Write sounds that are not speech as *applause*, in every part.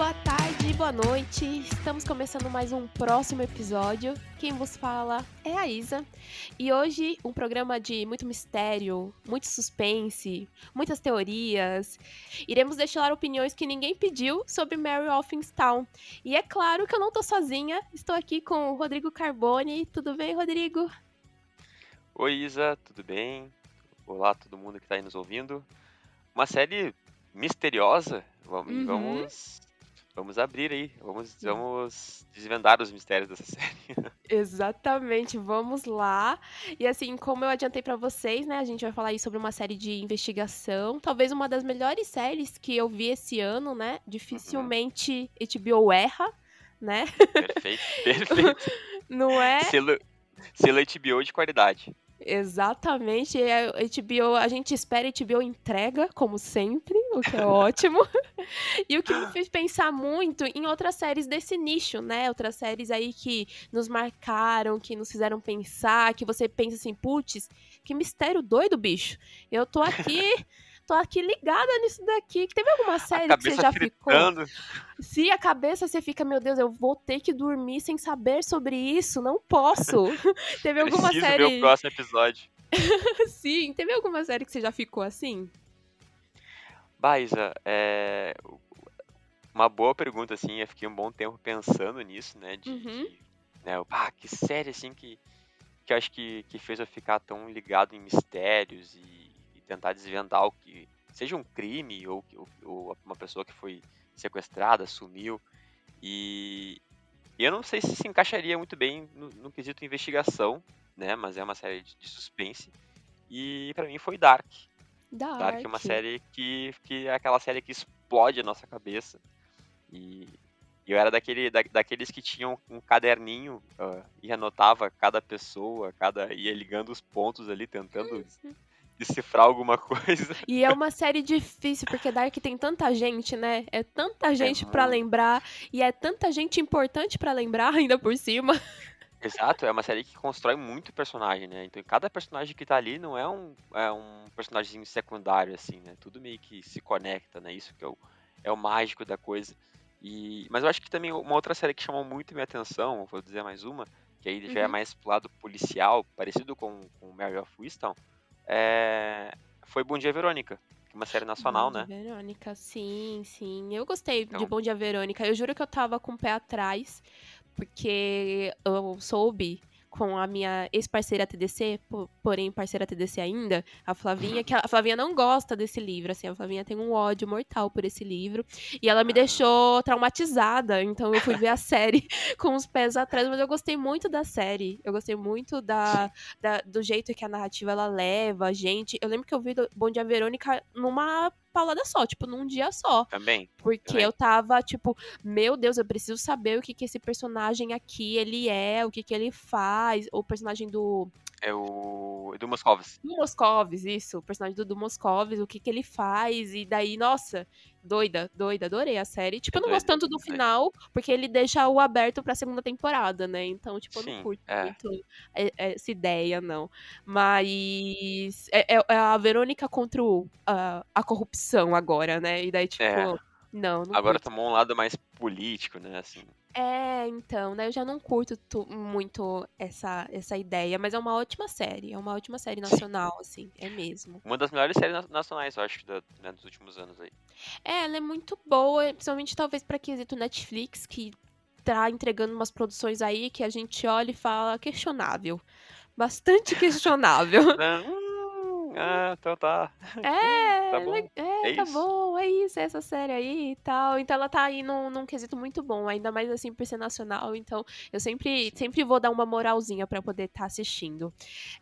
boa tarde, boa noite. Estamos começando mais um próximo episódio. Quem vos fala é a Isa. E hoje um programa de muito mistério, muito suspense, muitas teorias. Iremos deixar opiniões que ninguém pediu sobre Mary Offingstown. E é claro que eu não tô sozinha, estou aqui com o Rodrigo Carbone. Tudo bem, Rodrigo? Oi, Isa, tudo bem? Olá, todo mundo que está aí nos ouvindo. Uma série misteriosa. Vamos, Uhum. vamos, vamos abrir aí. Vamos, vamos desvendar os mistérios dessa *laughs* série. Exatamente, vamos lá. E assim, como eu adiantei pra vocês, né, a gente vai falar aí sobre uma série de investigação, talvez uma das melhores séries que eu vi esse ano, né? Dificilmente HBO erra, né? Perfeito, *laughs* perfeito. Não é? Selo, selo HBO de qualidade. Exatamente. A HBO, a gente espera a HBO entrega, como sempre, o que é ótimo. *laughs* e o que me fez pensar muito em outras séries desse nicho, né? Outras séries aí que nos marcaram, que nos fizeram pensar, que você pensa assim, putz, que mistério doido, bicho. Eu tô aqui. *laughs* Tô aqui ligada nisso daqui. Teve alguma série que você já ficou? fritando. Se a cabeça você fica, meu Deus, eu vou ter que dormir sem saber sobre isso, não posso. *laughs* Teve alguma Preciso série. ver o próximo episódio. Sim, teve alguma série que você já ficou assim? Bah, Isa, é... uma boa pergunta, assim. Eu fiquei um bom tempo pensando nisso, né? De, Uhum. de- né, ah, que série, assim, que, que eu acho que, que fez eu ficar tão ligado em mistérios e, e tentar desvendar o que... Seja um crime ou, ou- ou uma pessoa que foi sequestrada, sumiu. E e eu não sei se se encaixaria muito bem no, no quesito investigação, né? Mas é uma série de, de suspense. E pra mim foi Dark. Dark. Dark é uma série que, que é aquela série que explode a nossa cabeça. E eu era daquele, da- daqueles que tinham um caderninho ah, e anotava cada pessoa, cada ia ligando os pontos ali, tentando decifrar alguma coisa. E é uma série difícil, porque Dark tem tanta gente, né? É tanta gente pra muito. lembrar. E é tanta gente importante pra lembrar *laughs* ainda por cima. Exato, é uma série que constrói muito personagem, né? Então cada personagem que tá ali não é um, é um personagem secundário, assim, né? Tudo meio que se conecta, né? Isso que é o, é o mágico da coisa. E, mas eu acho que também uma outra série que chamou muito minha atenção, vou dizer mais uma, que aí já é Uhum. mais pro lado policial, parecido com, com Mary of Wisdom, é, foi Bom Dia Verônica, que é uma série nacional, Bom né? Dia, Verônica, sim, sim. Eu gostei de Então- Bom Dia Verônica. Eu juro que eu tava com o pé atrás, porque eu soube com a minha ex-parceira TDC, po- porém parceira TDC ainda, a Flavinha, que a Flavinha não gosta desse livro, assim, a Flavinha tem um ódio mortal por esse livro, e ela me Ah. deixou traumatizada, então eu fui ver a série *laughs* com os pés atrás, mas eu gostei muito da série, eu gostei muito da, da- do jeito que a narrativa ela leva a gente. Eu lembro que eu vi do Bom Dia Verônica numa paulada só, tipo, num dia só. Também. Porque Também. eu tava, tipo, meu Deus, eu preciso saber o que que esse personagem aqui, ele é, o que que ele faz. O personagem do, É o Edu Moscovis. do Moscovis, isso, o personagem do, do Moscovis, o que que ele faz. E daí, nossa, doida, doida, adorei a série. Tipo, eu É não gosto tanto do é. final, porque ele deixa o aberto pra segunda temporada, né? Então, tipo, eu não curto é. muito essa ideia, não. Mas é, é- é a Verônica contra o- a, a corrupção agora, né? E daí, tipo, É. não, não Agora curto. tomou um lado mais político, né? Assim, É, então, né? Eu já não curto muito essa, essa ideia, mas é uma ótima série. É uma ótima série nacional, assim, é mesmo. uma das melhores séries na- nacionais, eu acho, da, né, dos últimos anos aí. É, ela é muito boa, principalmente talvez pra quesito Netflix, que tá entregando umas produções aí que a gente olha e fala questionável. Bastante *laughs* questionável. Ah, então tá. *laughs* É, Tá bom. é, É tá isso. bom, é isso, é essa série aí e tal. Então ela tá aí num, num quesito muito bom, ainda mais assim por ser nacional. Então eu sempre, sempre vou dar uma moralzinha pra poder estar assistindo.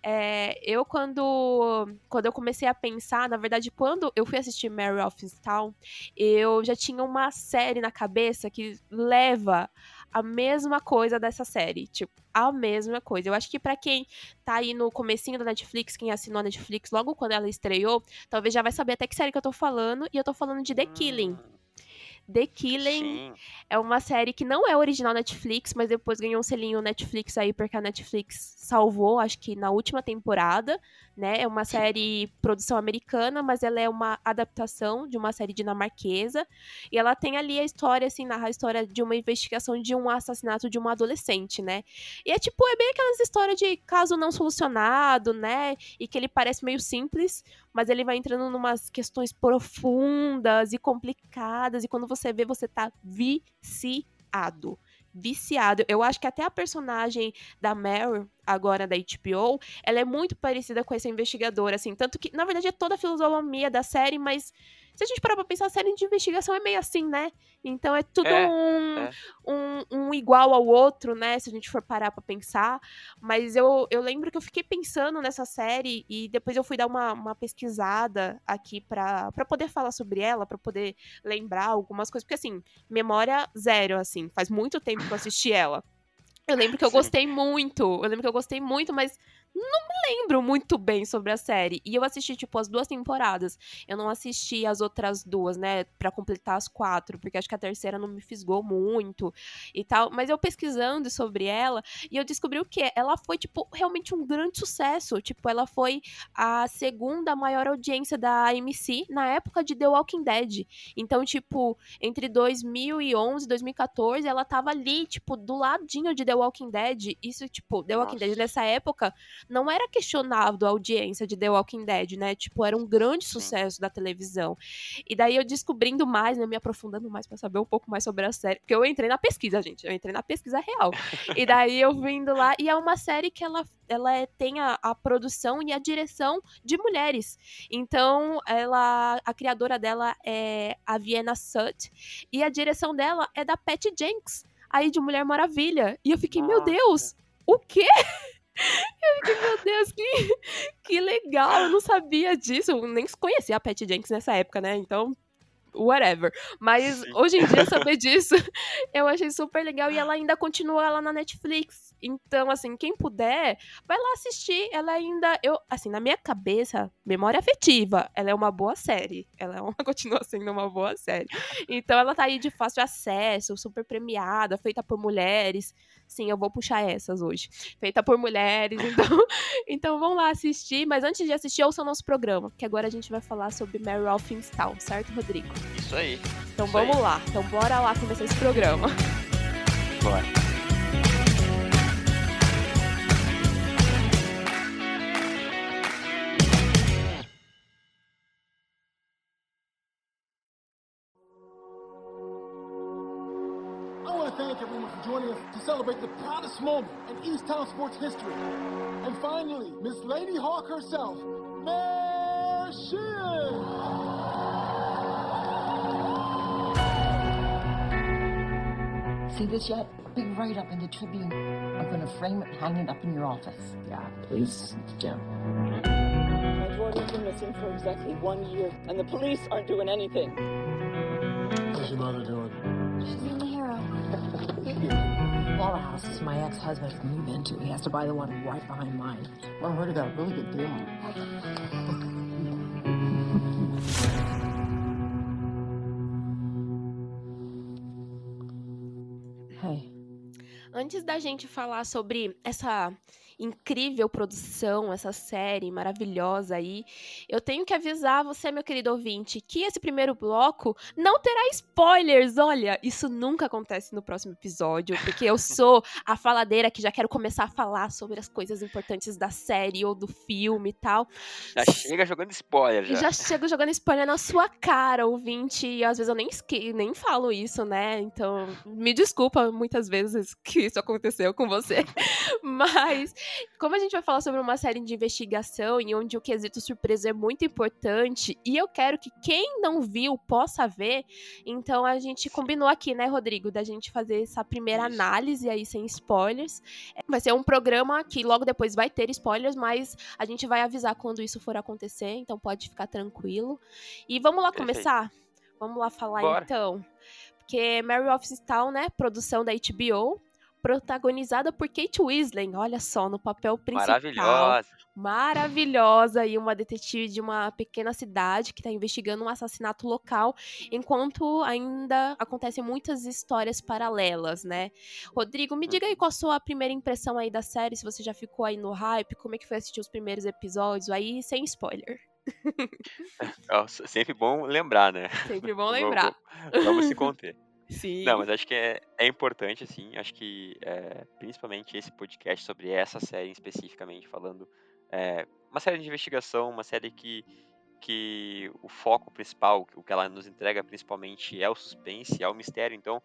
É, eu, quando, quando eu comecei a pensar, na verdade, quando eu fui assistir Mary Offstown, eu já tinha uma série na cabeça que leva a mesma coisa dessa série. Tipo, a mesma coisa. Eu acho que pra quem tá aí no comecinho da Netflix, quem assinou a Netflix logo quando ela estreou, talvez já vai saber até que série que eu tô falando. E eu tô falando de The Killing. Hum, The Killing Sim. é uma série que não é original Netflix, mas depois ganhou um selinho Netflix aí, porque a Netflix salvou, acho que na última temporada, né? É uma série produção americana, mas ela é uma adaptação de uma série dinamarquesa. E ela tem ali a história, assim, narra a história de uma investigação de um assassinato de uma adolescente, né? E é tipo, é bem aquelas histórias de caso não solucionado, né? E que ele parece meio simples, mas ele vai entrando numas questões profundas e complicadas, e quando você vê, você tá viciado. Viciado. Eu acho que até a personagem da Meryl, agora da HBO, ela é muito parecida com essa investigadora, assim. Tanto que, na verdade, é toda a filosofia da série, mas se a gente parar pra pensar, a série de investigação é meio assim, né? Então é tudo É, um, é. um, um igual ao outro, né? Se a gente for parar pra pensar. Mas eu, eu lembro que eu fiquei pensando nessa série e depois eu fui dar uma, uma pesquisada aqui pra, pra poder falar sobre ela, pra poder lembrar algumas coisas. Porque, assim, memória zero, assim. Faz muito tempo que eu assisti ela. Eu lembro que eu Sim. gostei muito. Eu lembro que eu gostei muito, mas não me lembro muito bem sobre a série. E eu assisti, tipo, as duas temporadas. Eu não assisti as outras duas, né? Pra completar as quatro, porque acho que a terceira não me fisgou muito e tal. Mas eu pesquisando sobre ela, e eu descobri o quê? Ela foi, tipo, realmente um grande sucesso. Tipo, ela foi a segunda maior audiência da AMC na época de The Walking Dead. Então, tipo, entre 2011 e 2014, ela tava ali, tipo, do ladinho de The Walking Dead. Isso, tipo, The Walking Dead Nossa. nessa época não era questionável a audiência de The Walking Dead, né? Tipo, era um grande sucesso da televisão. E daí eu descobrindo mais, né, me aprofundando mais pra saber um pouco mais sobre a série, porque eu entrei na pesquisa, gente, eu entrei na pesquisa real. e daí eu *laughs* vindo lá e é uma série que ela ela é- tem a, a produção e a direção de mulheres. Então, ela a criadora dela é a Vienna Sut e a direção dela é da Patty Jenks, aí de Mulher Maravilha. E eu fiquei, meu Nossa. Deus, o quê? Eu fiquei, meu Deus, que, que legal, eu não sabia disso, eu nem conhecia a Patty Jenks nessa época, né? Então, whatever. Mas Sim. hoje em dia saber *laughs* disso, eu achei super legal e ela ainda continua lá na Netflix. Então, assim, quem puder, vai lá assistir. Ela ainda, eu, assim, na minha cabeça, memória afetiva, ela é uma boa série. Ela é uma, *laughs* continua sendo uma boa série. Então, ela tá aí de fácil acesso, super premiada, feita por mulheres. Sim, eu vou puxar essas hoje. Feita por mulheres, *laughs* então, então vão lá assistir. Mas antes de assistir, ouçam nosso programa, que agora a gente vai falar sobre Mary Town, certo, Rodrigo? Isso aí. Então Isso vamos aí. lá. Então bora lá começar esse programa. Bora. To celebrate the proudest moment in East Town sports history. And finally, Miss Lady Hawk herself, Mayor Sheehan. See this yet? Big write up in the Tribune. I'm gonna frame it and hang it up in your office. Yeah, please, Jim. My daughter's been missing for exactly one year, and the police aren't doing anything. What's your mother doing? She's in the hero. *laughs* All the houses my ex-husband can move into, he has to buy the one right behind mine. Well, I heard he got a really good deal. Hey, Antes da gente falar sobre essa incrível produção, essa série maravilhosa aí, eu tenho que avisar você, meu querido ouvinte, que esse primeiro bloco não terá spoilers. Olha, isso nunca acontece no próximo episódio, porque eu *laughs* sou a faladeira que já quero começar a falar sobre as coisas importantes da série ou do filme e tal. Já chega jogando spoiler já. já chego jogando spoiler na sua cara, ouvinte. E às vezes eu nem, nem falo isso, né? Então, me desculpa muitas vezes que isso aconteceu com você. *laughs* Mas, como a gente vai falar sobre uma série de investigação e onde o quesito surpresa é muito importante, e eu quero que quem não viu possa ver, então a gente combinou aqui, né, Rodrigo, da gente fazer essa primeira análise aí sem spoilers. Vai ser um programa que logo depois vai ter spoilers, mas a gente vai avisar quando isso for acontecer, então pode ficar tranquilo. E vamos lá começar? Vamos lá falar Bora. então. Porque Mary of Town, né, produção da HBO, protagonizada por Kate Winslet, olha só, no papel principal. Maravilhosa. Maravilhosa e uma detetive de uma pequena cidade que está investigando um assassinato local, enquanto ainda acontecem muitas histórias paralelas, né? Rodrigo, me diga aí qual a sua primeira impressão aí da série, se você já ficou aí no hype, como é que foi assistir os primeiros episódios aí, sem spoiler. *laughs* Sempre bom lembrar, né? Sempre bom *laughs* lembrar. Vamos, vamos se conter. Sim. Não, mas acho que é, é importante, assim, acho que é, principalmente esse podcast sobre essa série especificamente, falando é, uma série de investigação, uma série que, que o foco principal, o que ela nos entrega principalmente é o suspense, é o mistério, então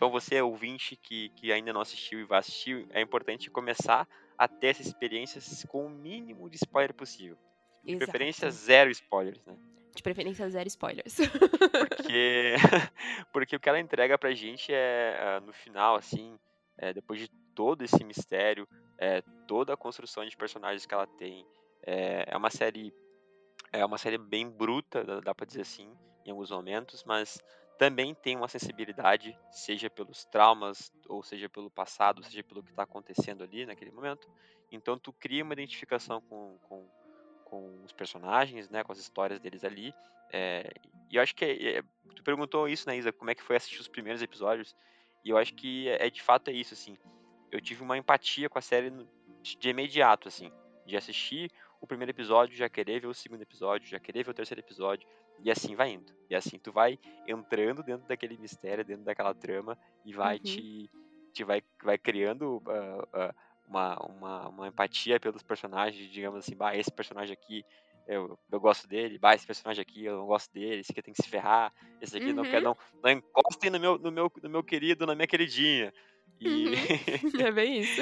então você, ouvinte, que, que ainda não assistiu e vai assistir, é importante começar a ter essas experiências com o mínimo de spoiler possível. De Exato. preferência, zero spoilers, né? De preferência, zero spoilers. Porque, *laughs* *laughs* porque o que ela entrega pra gente é, ah, no final, assim, é, depois de todo esse mistério, é, toda a construção de personagens que ela tem, é, é uma série é uma série bem bruta, dá, dá pra dizer assim, em alguns momentos, mas também tem uma sensibilidade, seja pelos traumas, ou seja pelo passado, seja pelo que está acontecendo ali naquele momento. Então tu cria uma identificação com, com, com os personagens, né, com as histórias deles ali. É, e eu acho que é, tu perguntou isso, né, Isa, como é que foi assistir os primeiros episódios? E eu acho que é, é de fato é isso, assim. Eu tive uma empatia com a série de imediato, assim, de assistir o primeiro episódio, já querer ver o segundo episódio, já querer ver o terceiro episódio, e assim vai indo. E assim tu vai entrando dentro daquele mistério, dentro daquela trama, e vai Uhum. te, te vai, vai criando ah, ah, uma, uma, uma empatia pelos personagens, digamos assim, bah, esse personagem aqui eu, eu gosto dele, bah, esse personagem aqui eu não gosto dele, esse aqui tem que se ferrar, esse aqui não quer, Uhum. não, não encostem no meu, no, meu, no meu querido, na minha queridinha. E Uhum. *laughs* É bem isso.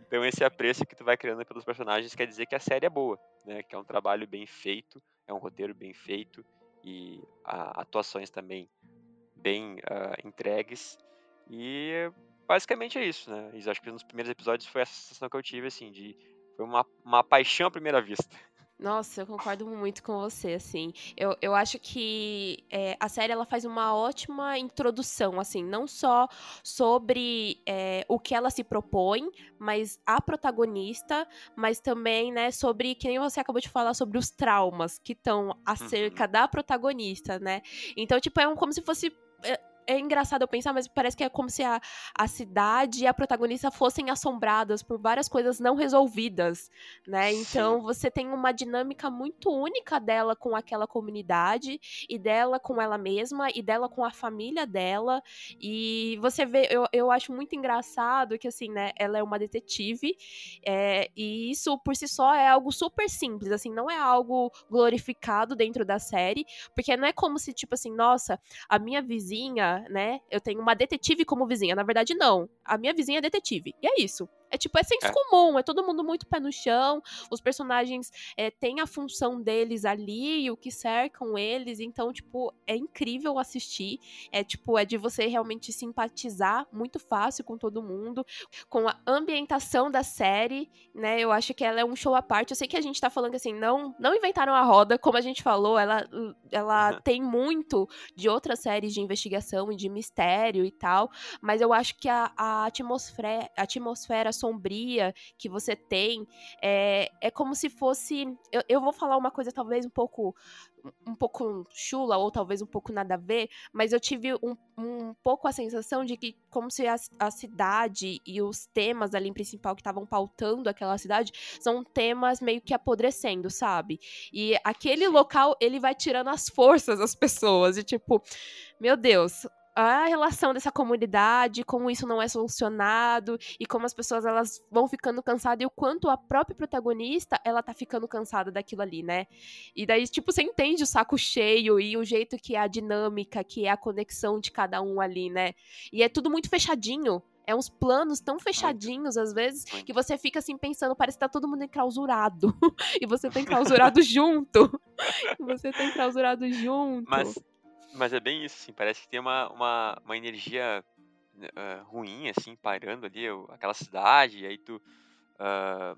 então esse apreço que tu vai criando pelos personagens quer dizer que a série é boa, né? Que é um trabalho bem feito, é um roteiro bem feito e a- atuações também bem ah, entregues. E basicamente é isso, né? E acho que nos primeiros episódios foi essa sensação que eu tive, assim, de foi uma, uma paixão à primeira vista. *laughs* Nossa, eu concordo muito com você, assim. Eu, eu acho que é, a série ela faz uma ótima introdução, assim, não só sobre é, o que ela se propõe, mas a protagonista, mas também, né, sobre, que nem você acabou de falar, sobre os traumas que estão acerca da protagonista, né? Então, tipo, é um, como se fosse. É, engraçado eu pensar, mas parece que é como se a, a cidade e a protagonista fossem assombradas por várias coisas não resolvidas, né? Então você tem uma dinâmica muito única dela com aquela comunidade e dela com ela mesma e dela com a família dela. E você vê, eu, eu acho muito engraçado que assim, né? Ela é uma detetive é, e isso por si só é algo super simples, assim, não é algo glorificado dentro da série, porque não é como se tipo assim, nossa, a minha vizinha, né? Eu tenho uma detetive como vizinha. Na verdade, não. A minha vizinha é detetive. E é isso. É tipo, é senso É. comum, é todo mundo muito pé no chão, os personagens é, têm a função deles ali e o que cercam eles, então, tipo, é incrível assistir, é tipo, é de você realmente simpatizar muito fácil com todo mundo, com a ambientação da série, né, eu acho que ela é um show à parte, eu sei que a gente tá falando que, assim, não, não inventaram a roda, como a gente falou, ela, ela Uhum. tem muito de outras séries de investigação e de mistério e tal, mas eu acho que a, a atmosfera, a atmosfera sombria que você tem é, é como se fosse. Eu, eu vou falar uma coisa talvez um pouco um pouco chula ou talvez um pouco nada a ver, mas eu tive um, um pouco a sensação de que como se a, a cidade e os temas ali principal que estavam pautando aquela cidade são temas meio que apodrecendo, sabe? E aquele local ele vai tirando as forças das pessoas e tipo, meu Deus, a relação dessa comunidade, como isso não é solucionado e como as pessoas elas vão ficando cansadas e o quanto a própria protagonista ela tá ficando cansada daquilo ali, né? E daí, tipo, você entende o saco cheio e o jeito que é a dinâmica, que é a conexão de cada um ali, né? E é tudo muito fechadinho. É uns planos tão fechadinhos, às vezes, que você fica assim pensando, parece que tá todo mundo enclausurado. *laughs* e você tá enclausurado *laughs* junto. *laughs* E você tá enclausurado junto. Mas, mas é bem isso, assim, parece que tem uma, uma, uma energia ah, ruim, assim, pairando ali, aquela cidade, aí tu, ah,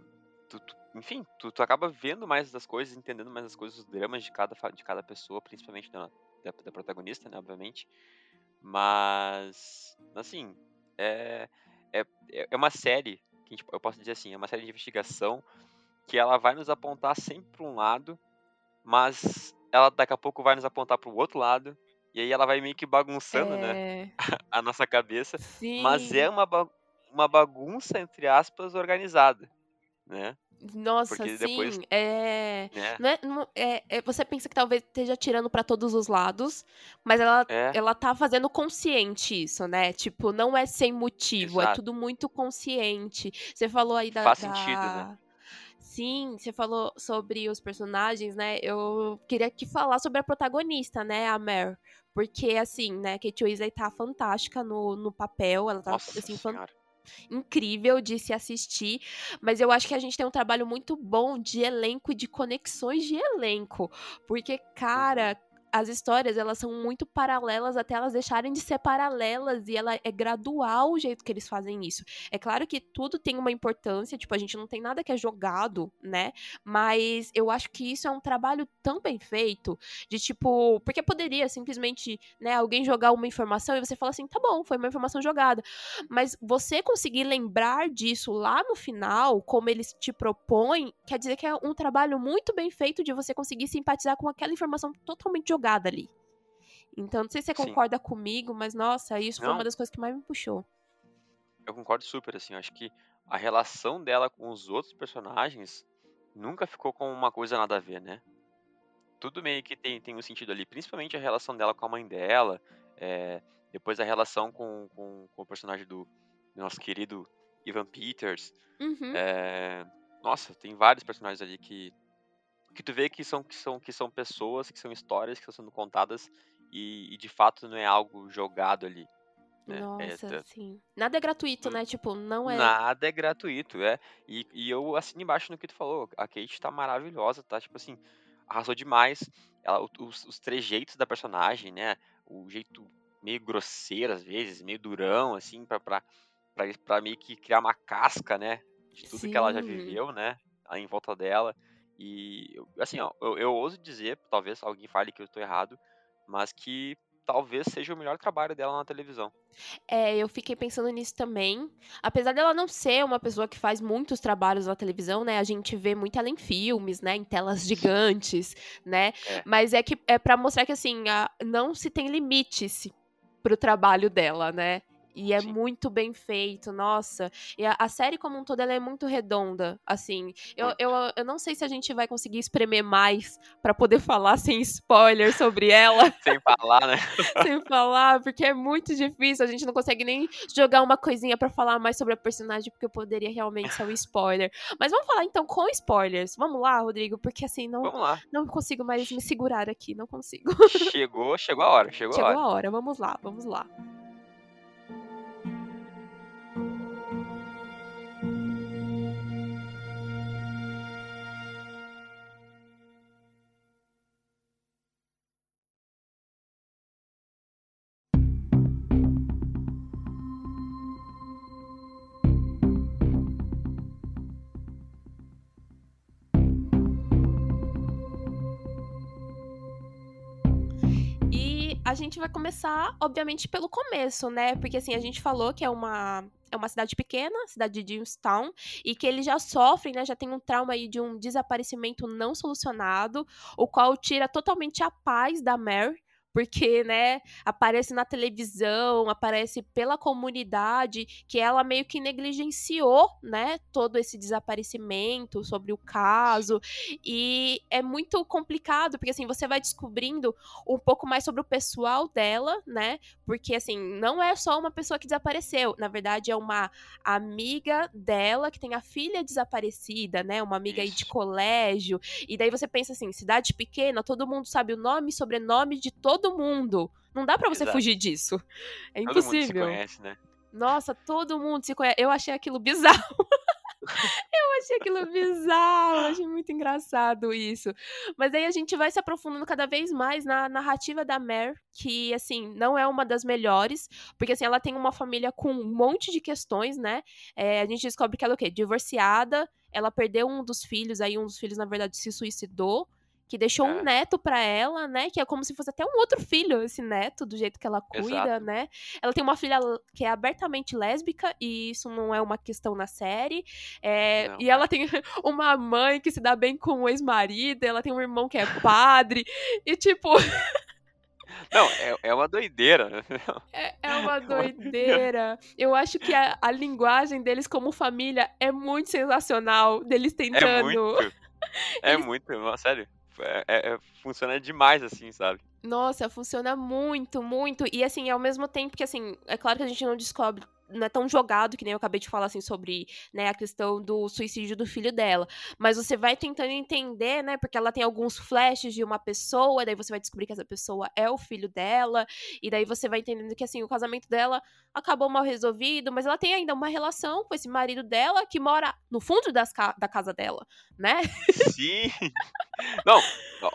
tu, tu- enfim, tu, tu acaba vendo mais das coisas, entendendo mais as coisas, os dramas de cada, de cada pessoa, principalmente da, da, da protagonista, né, obviamente, mas, assim, é, é, é uma série, que eu posso dizer assim, é uma série de investigação que ela vai nos apontar sempre para um lado, mas ela daqui a pouco vai nos apontar para o outro lado, e aí ela vai meio que bagunçando, né, É. *laughs* a nossa cabeça, mas Sim. é uma, ba- uma bagunça, entre aspas, organizada, né? Nossa, Porque sim. depois, É. né? Não é, não- é- é- você pensa que talvez esteja tirando pra todos os lados, mas ela, É, ela tá fazendo consciente isso, né? Tipo, não é sem motivo, é exato. tudo muito consciente. Você falou aí da, Faz sentido, né? da- Sim, você falou sobre os personagens, né? Eu queria que falar sobre a protagonista, né? A Mare. Porque, assim, né? Kate Weasley tá fantástica no, no papel. Ela tá, Nossa assim, fan- incrível de se assistir, mas eu acho que a gente tem um trabalho muito bom de elenco e de conexões de elenco, porque cara, as histórias elas são muito paralelas até elas deixarem de ser paralelas e ela é gradual o jeito que eles fazem isso. É claro que tudo tem uma importância, tipo, a gente não tem nada que é jogado, né? Mas eu acho que isso é um trabalho tão bem feito de tipo, porque poderia simplesmente, né, alguém jogar uma informação e você fala assim, tá bom, foi uma informação jogada. Mas você conseguir lembrar disso lá no final, como eles te propõem, quer dizer que é um trabalho muito bem feito de você conseguir simpatizar com aquela informação totalmente jogada ali. Então, não sei se você Sim. concorda comigo, mas nossa, isso foi uma Não. das coisas que mais me puxou. Eu concordo super, assim, eu acho que a relação dela com os outros personagens nunca ficou com uma coisa nada a ver, né? Tudo meio que tem, tem um sentido ali, principalmente a relação dela com a mãe dela, é, depois a relação com, com, com o personagem do, do nosso querido Ivan Peters. Uhum. é, nossa, tem vários personagens ali que, que tu vê que são, que, são, que são pessoas, que são histórias que estão sendo contadas e, e de fato não é algo jogado ali. né? É, Nossa, tá- sim. Nada é gratuito, Hum. né? Tipo, não é. Nada é gratuito, é. E, e eu assino embaixo no que tu falou. A Kate tá maravilhosa, tá? Tipo assim, arrasou demais. Ela, os, os trejeitos da personagem, né? O jeito meio grosseiro, às vezes, meio durão, assim, pra, pra, pra, pra meio que criar uma casca, né? De tudo que ela já Sim. viveu, né? Aí em volta dela. E, assim, ó, eu, eu ouso dizer, talvez alguém fale que eu tô errado, mas que talvez seja o melhor trabalho dela na televisão. É, eu fiquei pensando nisso também. Apesar dela não ser uma pessoa que faz muitos trabalhos na televisão, né? A gente vê muito ela em filmes, né? Em telas gigantes, né? É. Mas é que é para mostrar que assim, a- não se tem limites pro trabalho dela, né? E é Sim. muito bem feito, nossa. E a, a série como um todo, ela é muito redonda, assim. Eu, eu, eu não sei se a gente vai conseguir espremer mais pra poder *laughs* falar sem spoiler sobre ela *laughs* Sem falar, né? *laughs* sem falar, porque é muito difícil. A gente não consegue nem jogar uma coisinha pra falar mais sobre a personagem, porque poderia realmente ser um spoiler. Mas vamos falar então com spoilers. Vamos lá, Rodrigo, porque assim, não, não consigo mais me segurar aqui, não consigo. Chegou, chegou a hora, chegou, Chegou a hora. a hora, vamos lá, vamos lá. Vai começar, obviamente, pelo começo, né? Porque assim, a gente falou que é uma é uma cidade pequena, cidade de Jamestown, e que eles já sofrem, né? Já tem um trauma aí de um desaparecimento não solucionado, o qual tira totalmente a paz da Mary. Porque, né, aparece na televisão, aparece pela comunidade, que ela meio que negligenciou, né, todo esse desaparecimento sobre o caso. E é muito complicado, porque assim, você vai descobrindo um pouco mais sobre o pessoal dela, né? Porque assim, não é só uma pessoa que desapareceu, na verdade é uma amiga dela que tem a filha desaparecida, né? Uma amiga aí de colégio. E daí você pensa assim, cidade pequena, todo mundo sabe o nome e sobrenome de todo mundo. Não dá pra você Exato. fugir disso. É Todo mundo se impossível. conhece, né? Nossa, todo mundo se conhece. *laughs* Eu achei aquilo bizarro. eu achei aquilo bizarro. Achei muito engraçado isso. Mas aí a gente vai se aprofundando cada vez mais na narrativa da Mare, que, assim, não é uma das melhores. Porque, assim, ela tem uma família com um monte de questões, né? É, a gente descobre que ela é o quê? Divorciada. Ela perdeu um dos filhos, aí um dos filhos, na verdade, se suicidou. Que deixou um É. neto pra ela, né? Que é como se fosse até um outro filho, esse neto, do jeito que ela cuida, Exato. né? Ela tem uma filha que é abertamente lésbica, e isso não é uma questão na série. É, Não. e ela tem *laughs* uma mãe que se dá bem com o ex-marido, ela tem um irmão que é padre, e tipo, *laughs* Não, é, é uma doideira, né? é, é uma doideira. Eu acho que a, a linguagem deles como família é muito sensacional, deles É tentando. muito. *laughs* É Eles- muito, sério. É, é- é- funciona demais assim, sabe? Nossa, funciona muito, muito. E assim, ao mesmo tempo que assim, é claro que a gente não descobre, não é tão jogado que nem eu acabei de falar assim sobre, né, a questão do suicídio do filho dela, mas você vai tentando entender, né, porque ela tem alguns flashes de uma pessoa, daí você vai descobrir que essa pessoa é o filho dela, e daí você vai entendendo que assim, o casamento dela acabou mal resolvido, mas ela tem ainda uma relação com esse marido dela que mora no fundo das ca- da casa dela, né? Sim. *laughs* Não,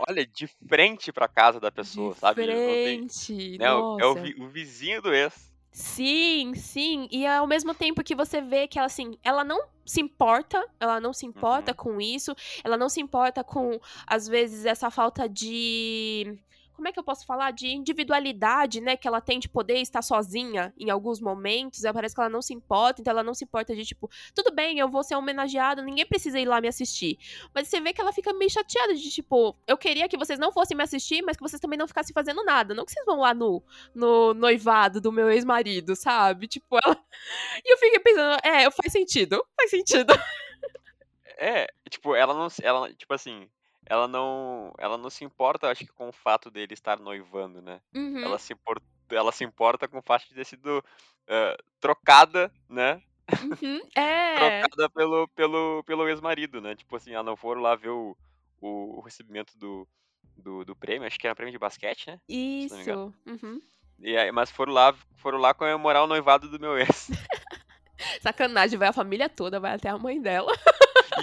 olha, de frente pra casa da pessoa, De sabe? Não tem- frente, né, o- é o, o vizinho do ex. Sim, sim. E ao mesmo tempo que você vê que ela, assim, ela não se importa, ela não se importa Uhum. com isso, ela não se importa com, às vezes, essa falta de. Como é que eu posso falar? De individualidade, né? Que ela tem de poder estar sozinha em alguns momentos. Aí Parece que ela não se importa, então ela não se importa de tipo, tudo bem, eu vou ser homenageada, ninguém precisa ir lá me assistir. Mas você vê que ela fica meio chateada de tipo, eu queria que vocês não fossem me assistir, mas que vocês também não ficassem fazendo nada. Não que vocês vão lá no, no noivado do meu ex-marido, sabe? Tipo, ela. *laughs* E eu fiquei pensando, é, faz sentido, faz sentido. É, tipo, ela não, ela, tipo assim, ela não, ela não se importa, acho que com o fato dele estar noivando, né? Uhum, Ela se impor- ela se importa com o fato de ter sido eh, trocada, né? uhum, *laughs* é. Trocada pelo, pelo, pelo ex-marido, né? Tipo assim, ela não foram lá ver o, o, o recebimento do, do, do prêmio, acho que era prêmio de basquete, né? Isso. Uhum. E aí, mas foram lá, foram lá comemorar o noivado do meu ex. *laughs* Sacanagem, vai a família toda, vai até a mãe dela.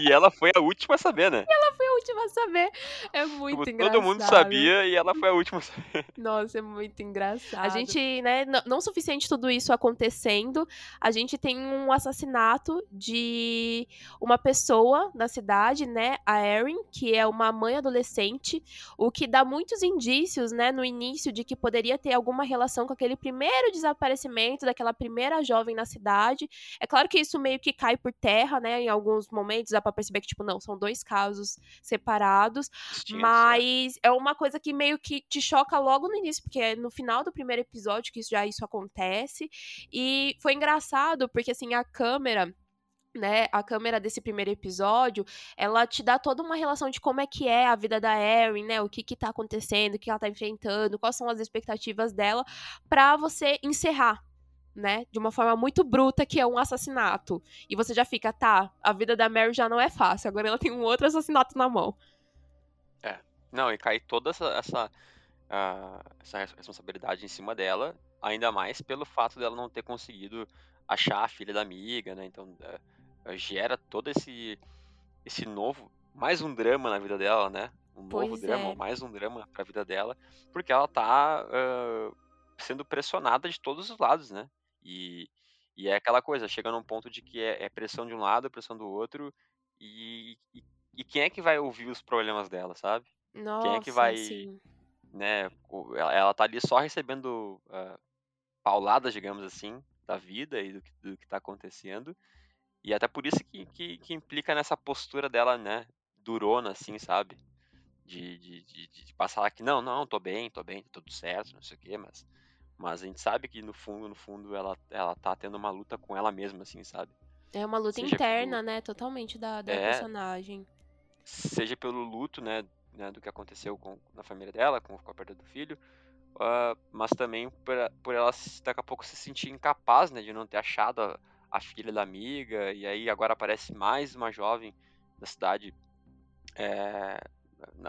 E ela foi a última a saber, né? Foi a última a saber. É muito Tipo, engraçado. todo mundo sabia e ela foi a última a saber. *laughs* Nossa, é muito engraçado. A gente, né, n- não suficiente tudo isso acontecendo, a gente tem um assassinato de uma pessoa na cidade, né, a Erin, que é uma mãe adolescente, o que dá muitos indícios, né, no início de que poderia ter alguma relação com aquele primeiro desaparecimento daquela primeira jovem na cidade. É claro que isso meio que cai por terra, né, em alguns momentos dá pra perceber que, tipo, não, são dois casos separados, né? mas é uma coisa que meio que te choca logo no início, porque é no final do primeiro episódio que isso, já isso acontece. E foi engraçado, porque assim, a câmera. Né, a câmera desse primeiro episódio, ela te dá toda uma relação de como é que é a vida da Erin, né? O que que tá acontecendo, o que ela tá enfrentando, quais são as expectativas dela, pra você encerrar, né? De uma forma muito bruta, que é um assassinato. E você já fica, tá, a vida da Mary já não é fácil, agora ela tem um outro assassinato na mão. Não, e cai toda essa, essa, ah, essa res- responsabilidade em cima dela, ainda mais pelo fato dela não ter conseguido achar a filha da amiga, né? Então eh, gera todo esse, esse novo, mais um drama na vida dela, né? Um novo Pois drama, é. mais um drama pra vida dela, porque ela tá ah, sendo pressionada de todos os lados, né? E, e é aquela coisa, chega num ponto de que é, é pressão de um lado, pressão do outro, e, e, e quem é que vai ouvir os problemas dela, sabe? Nossa, Quem é que vai- sim. né? Ela, ela tá ali só recebendo ah, pauladas, digamos assim, da vida e do que, do que tá acontecendo. E até por isso que, que, que implica nessa postura dela, né? Durona, assim, sabe? De, de, de, de passar aqui, não, não, tô bem, tô bem, tá tudo certo, não sei o quê, mas, mas a gente sabe que no fundo, no fundo, ela, ela tá tendo uma luta com ela mesma, assim, sabe? É uma luta Seja interna, pelo- né? Totalmente da, da É. personagem. seja pelo luto, né, né, do que aconteceu com, na família dela, com, com a perda do filho, ah, mas também por, por ela daqui a pouco se sentir incapaz, né, de não ter achado a, a filha da amiga, e aí agora aparece mais uma jovem da cidade, é,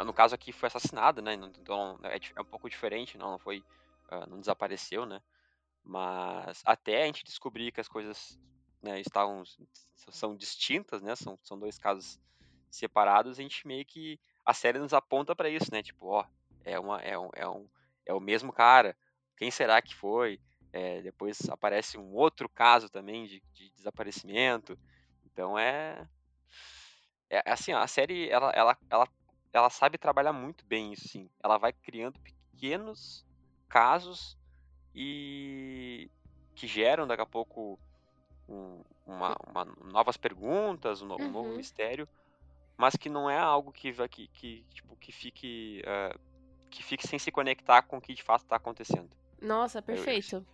no caso aqui foi assassinada, né, então é, é um pouco diferente, não, não foi, ah, não desapareceu, né, mas até a gente descobrir que as coisas, né, estavam, são distintas, né, são, são dois casos separados, a gente meio que a série nos aponta pra isso, né? Tipo, ó, é uma é um, é um é o mesmo cara. Quem será que foi? É, depois aparece um outro caso também de, de desaparecimento. Então é é assim, ó, a série ela ela ela ela sabe trabalhar muito bem isso, sim. Ela vai criando pequenos casos e que geram daqui a pouco um, uma, uma, novas perguntas, um, novo Uhum. mistério, mas que não é algo que que, que, tipo, que fique eh, que fique sem se conectar com o que de fato está acontecendo. Nossa, perfeito.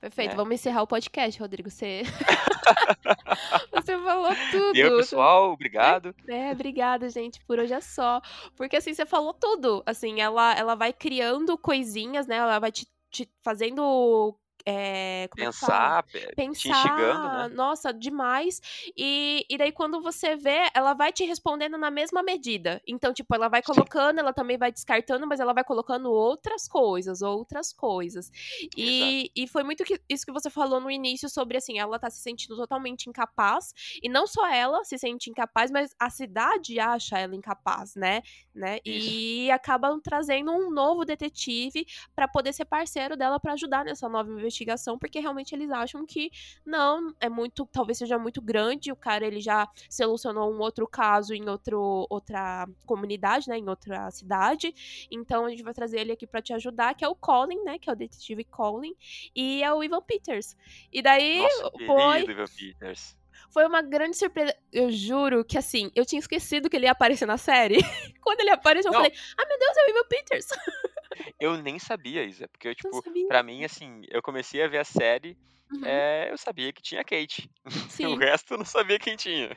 Perfeito. né? Vamos encerrar o podcast, Rodrigo. Você. *laughs* Você falou tudo. E aí, pessoal, obrigado. É, obrigada, gente, por hoje é só. Porque assim, você falou tudo. Assim, ela, ela vai criando coisinhas, né? Ela vai te, te fazendo. É, como é? Pensar, pe- te Pensar, né? nossa, demais. E, e daí, quando você vê, ela vai te respondendo na mesma medida. Então, tipo, ela vai Sim. colocando, ela também vai descartando, mas ela vai colocando outras coisas, outras coisas. E, e foi muito que- isso que você falou no início sobre, assim, ela tá se sentindo totalmente incapaz. E não só ela se sente incapaz, mas a cidade acha ela incapaz, né? né? E acabam trazendo um novo detetive pra poder ser parceiro dela pra ajudar nessa nova investigação, porque realmente eles acham que não, é muito, talvez seja muito grande, o cara ele já solucionou um outro caso em outro, outra comunidade, né, em outra cidade, então a gente vai trazer ele aqui pra te ajudar, que é o Colin, né, que é o detetive Colin, e é o Ivan Peters. E daí Nossa, foi, Ivan Peters. foi uma grande surpresa. Eu juro que, assim, eu tinha esquecido que ele ia aparecer na série. *laughs* Quando ele apareceu, eu Não. falei, ah, meu Deus, é o Ivan Peters. *laughs* Eu nem sabia, Isa, porque, Eu tipo, pra mim, assim, eu comecei a ver a série, Uhum. é, eu sabia que tinha Kate. *laughs* O resto eu não sabia quem tinha.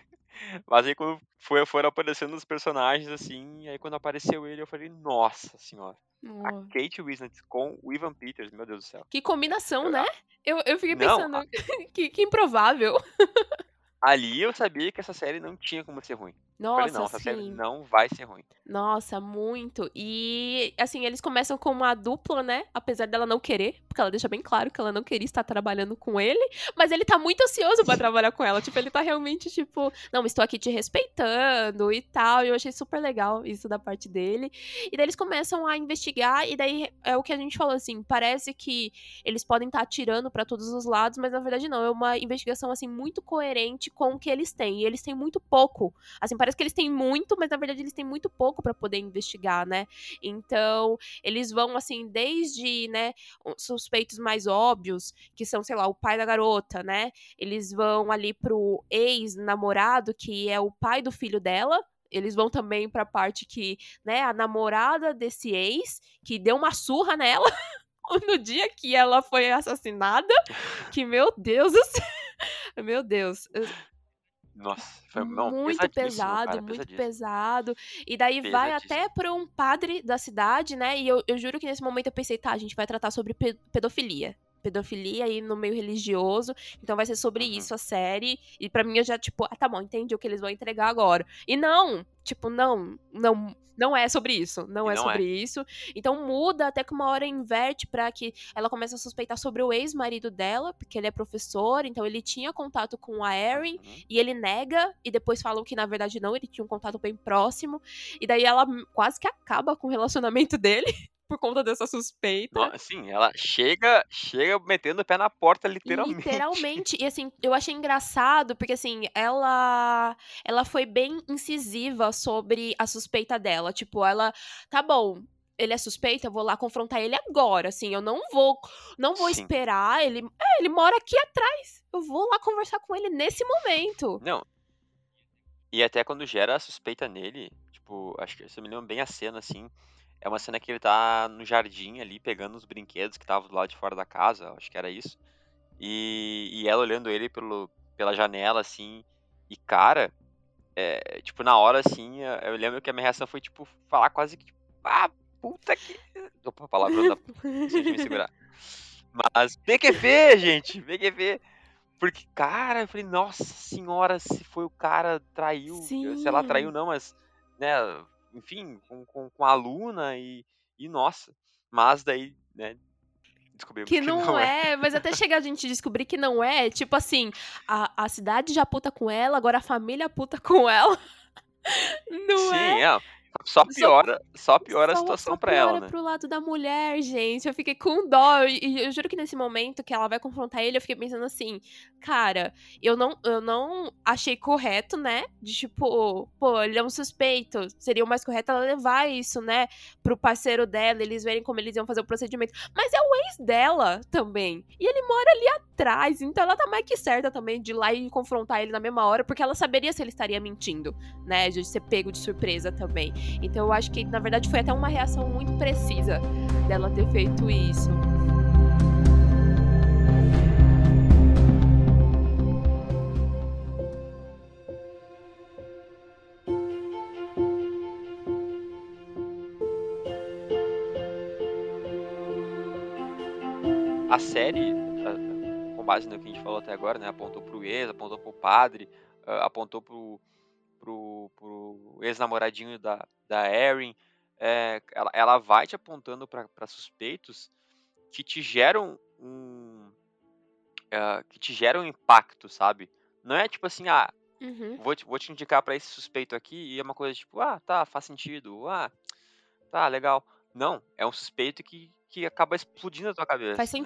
Mas aí quando foi, foram aparecendo os personagens, assim, aí quando apareceu ele, eu falei, nossa senhora. A Oh, Kate Winslet com o Ivan Peters, meu Deus do céu. Que combinação, Eu- né? Eu, eu fiquei Não, pensando, *laughs* que, que improvável. Ali eu sabia que essa série não tinha como ser ruim. Eu falei, Nossa, não, essa série não vai ser ruim. Nossa, muito. E, assim, eles começam com uma dupla, né? Apesar dela não querer, porque ela deixa bem claro que ela não queria estar trabalhando com ele, mas ele tá muito ansioso pra trabalhar com ela. Tipo, ele tá realmente, tipo, não, estou aqui te respeitando e tal. E eu achei super legal isso da parte dele. E daí eles começam a investigar, e daí é o que a gente falou, assim, parece que eles podem estar atirando pra todos os lados, mas na verdade não. É uma investigação, assim, muito coerente com o que eles têm. E eles têm muito pouco. Assim, parece que eles têm muito, mas na verdade eles têm muito pouco pra poder investigar, né? Então, eles vão assim desde, né, os suspeitos mais óbvios, que são, sei lá, o pai da garota, né? Eles vão ali pro ex-namorado, que é o pai do filho dela. Eles vão também pra parte que, né, a namorada desse ex, que deu uma surra nela *laughs* no dia que ela foi assassinada. Que, meu Deus do céu. *laughs* Meu Deus. Nossa, foi não, muito pesado, cara, muito pesado. E daí vai até pra um padre da cidade, né? E eu, eu juro que nesse momento eu pensei, tá, a gente vai tratar sobre pe- pedofilia. Pedofilia aí no meio religioso. Então vai ser sobre Uhum. isso a série. E pra mim eu já, tipo, ah, tá bom, entendi o que eles vão entregar agora. E não, tipo, não, não. Não é sobre isso, não E é não sobre isso. Então muda até que uma hora inverte pra que ela comece a suspeitar sobre o ex-marido dela, porque ele é professor, então ele tinha contato com a Erin, Uhum. e ele nega, e depois falam que na verdade não, ele tinha um contato bem próximo. E daí ela quase que acaba com o relacionamento *laughs* dele por conta dessa suspeita. Sim, ela chega, chega metendo o pé na porta, literalmente. Literalmente. E assim, eu achei engraçado, porque assim, ela ela foi bem incisiva sobre a suspeita dela. Tipo, ela, tá bom, ele é suspeito, eu vou lá confrontar ele agora, assim, eu não vou não vou Sim. esperar, ele, é, ele mora aqui atrás. Eu vou lá conversar com ele nesse momento. Não. E até quando gera a suspeita nele, tipo, acho que se eu me lembro bem a cena, assim, é uma cena que ele tá no jardim ali, pegando os brinquedos que estavam do lado de fora da casa, acho que era isso. E, e ela olhando ele pelo, pela janela, assim, e cara, é, tipo, na hora, assim, eu lembro que a minha reação foi, tipo, falar quase que, tipo, ah, puta que... *laughs* Opa, palavrão da... Preciso de me segurar. Mas, PQP, gente, PQP. Porque, cara, eu falei, nossa senhora, se foi o cara traiu, se ela Sim. traiu não, mas, né, enfim, com, com, com a aluna e, e, nossa. Mas daí, né, descobrimos Que *laughs* não, é, mas até chegar a gente descobrir que não é, tipo assim, a, a cidade já puta com ela, agora a família puta com ela. *laughs* Não Sim, é? é. Só piora, só piora a Só- situação só pra ela, né? pro lado da mulher, gente. Eu fiquei com dó. E e eu juro que nesse momento que ela vai confrontar ele, eu fiquei pensando assim, cara, eu não, eu não achei correto, né? De tipo, pô, ele é um suspeito. Seria o mais correto ela levar isso, né? Pro parceiro dela, eles verem como eles iam fazer o procedimento. Mas é o ex dela também. E ele mora ali atrás. Então ela tá mais que certa também de ir lá e confrontar ele na mesma hora, porque ela saberia se ele estaria mentindo, né? De ser pego de surpresa também. Então eu acho que, na verdade, foi até uma reação muito precisa dela ter feito isso. A série, com base no que a gente falou até agora, né? Apontou pro ex, apontou pro padre, ah, apontou pro, pro, pro ex-namoradinho da, da Erin. É, ela, ela vai te apontando pra suspeitos que te geram um. ah, que te geram um impacto, sabe? Não é tipo assim, ah, Uhum. vou te, vou te indicar pra esse suspeito aqui e é uma coisa tipo, ah, tá, faz sentido, ah, tá, legal. Não, é um suspeito que, que acaba explodindo na tua cabeça. Faz né?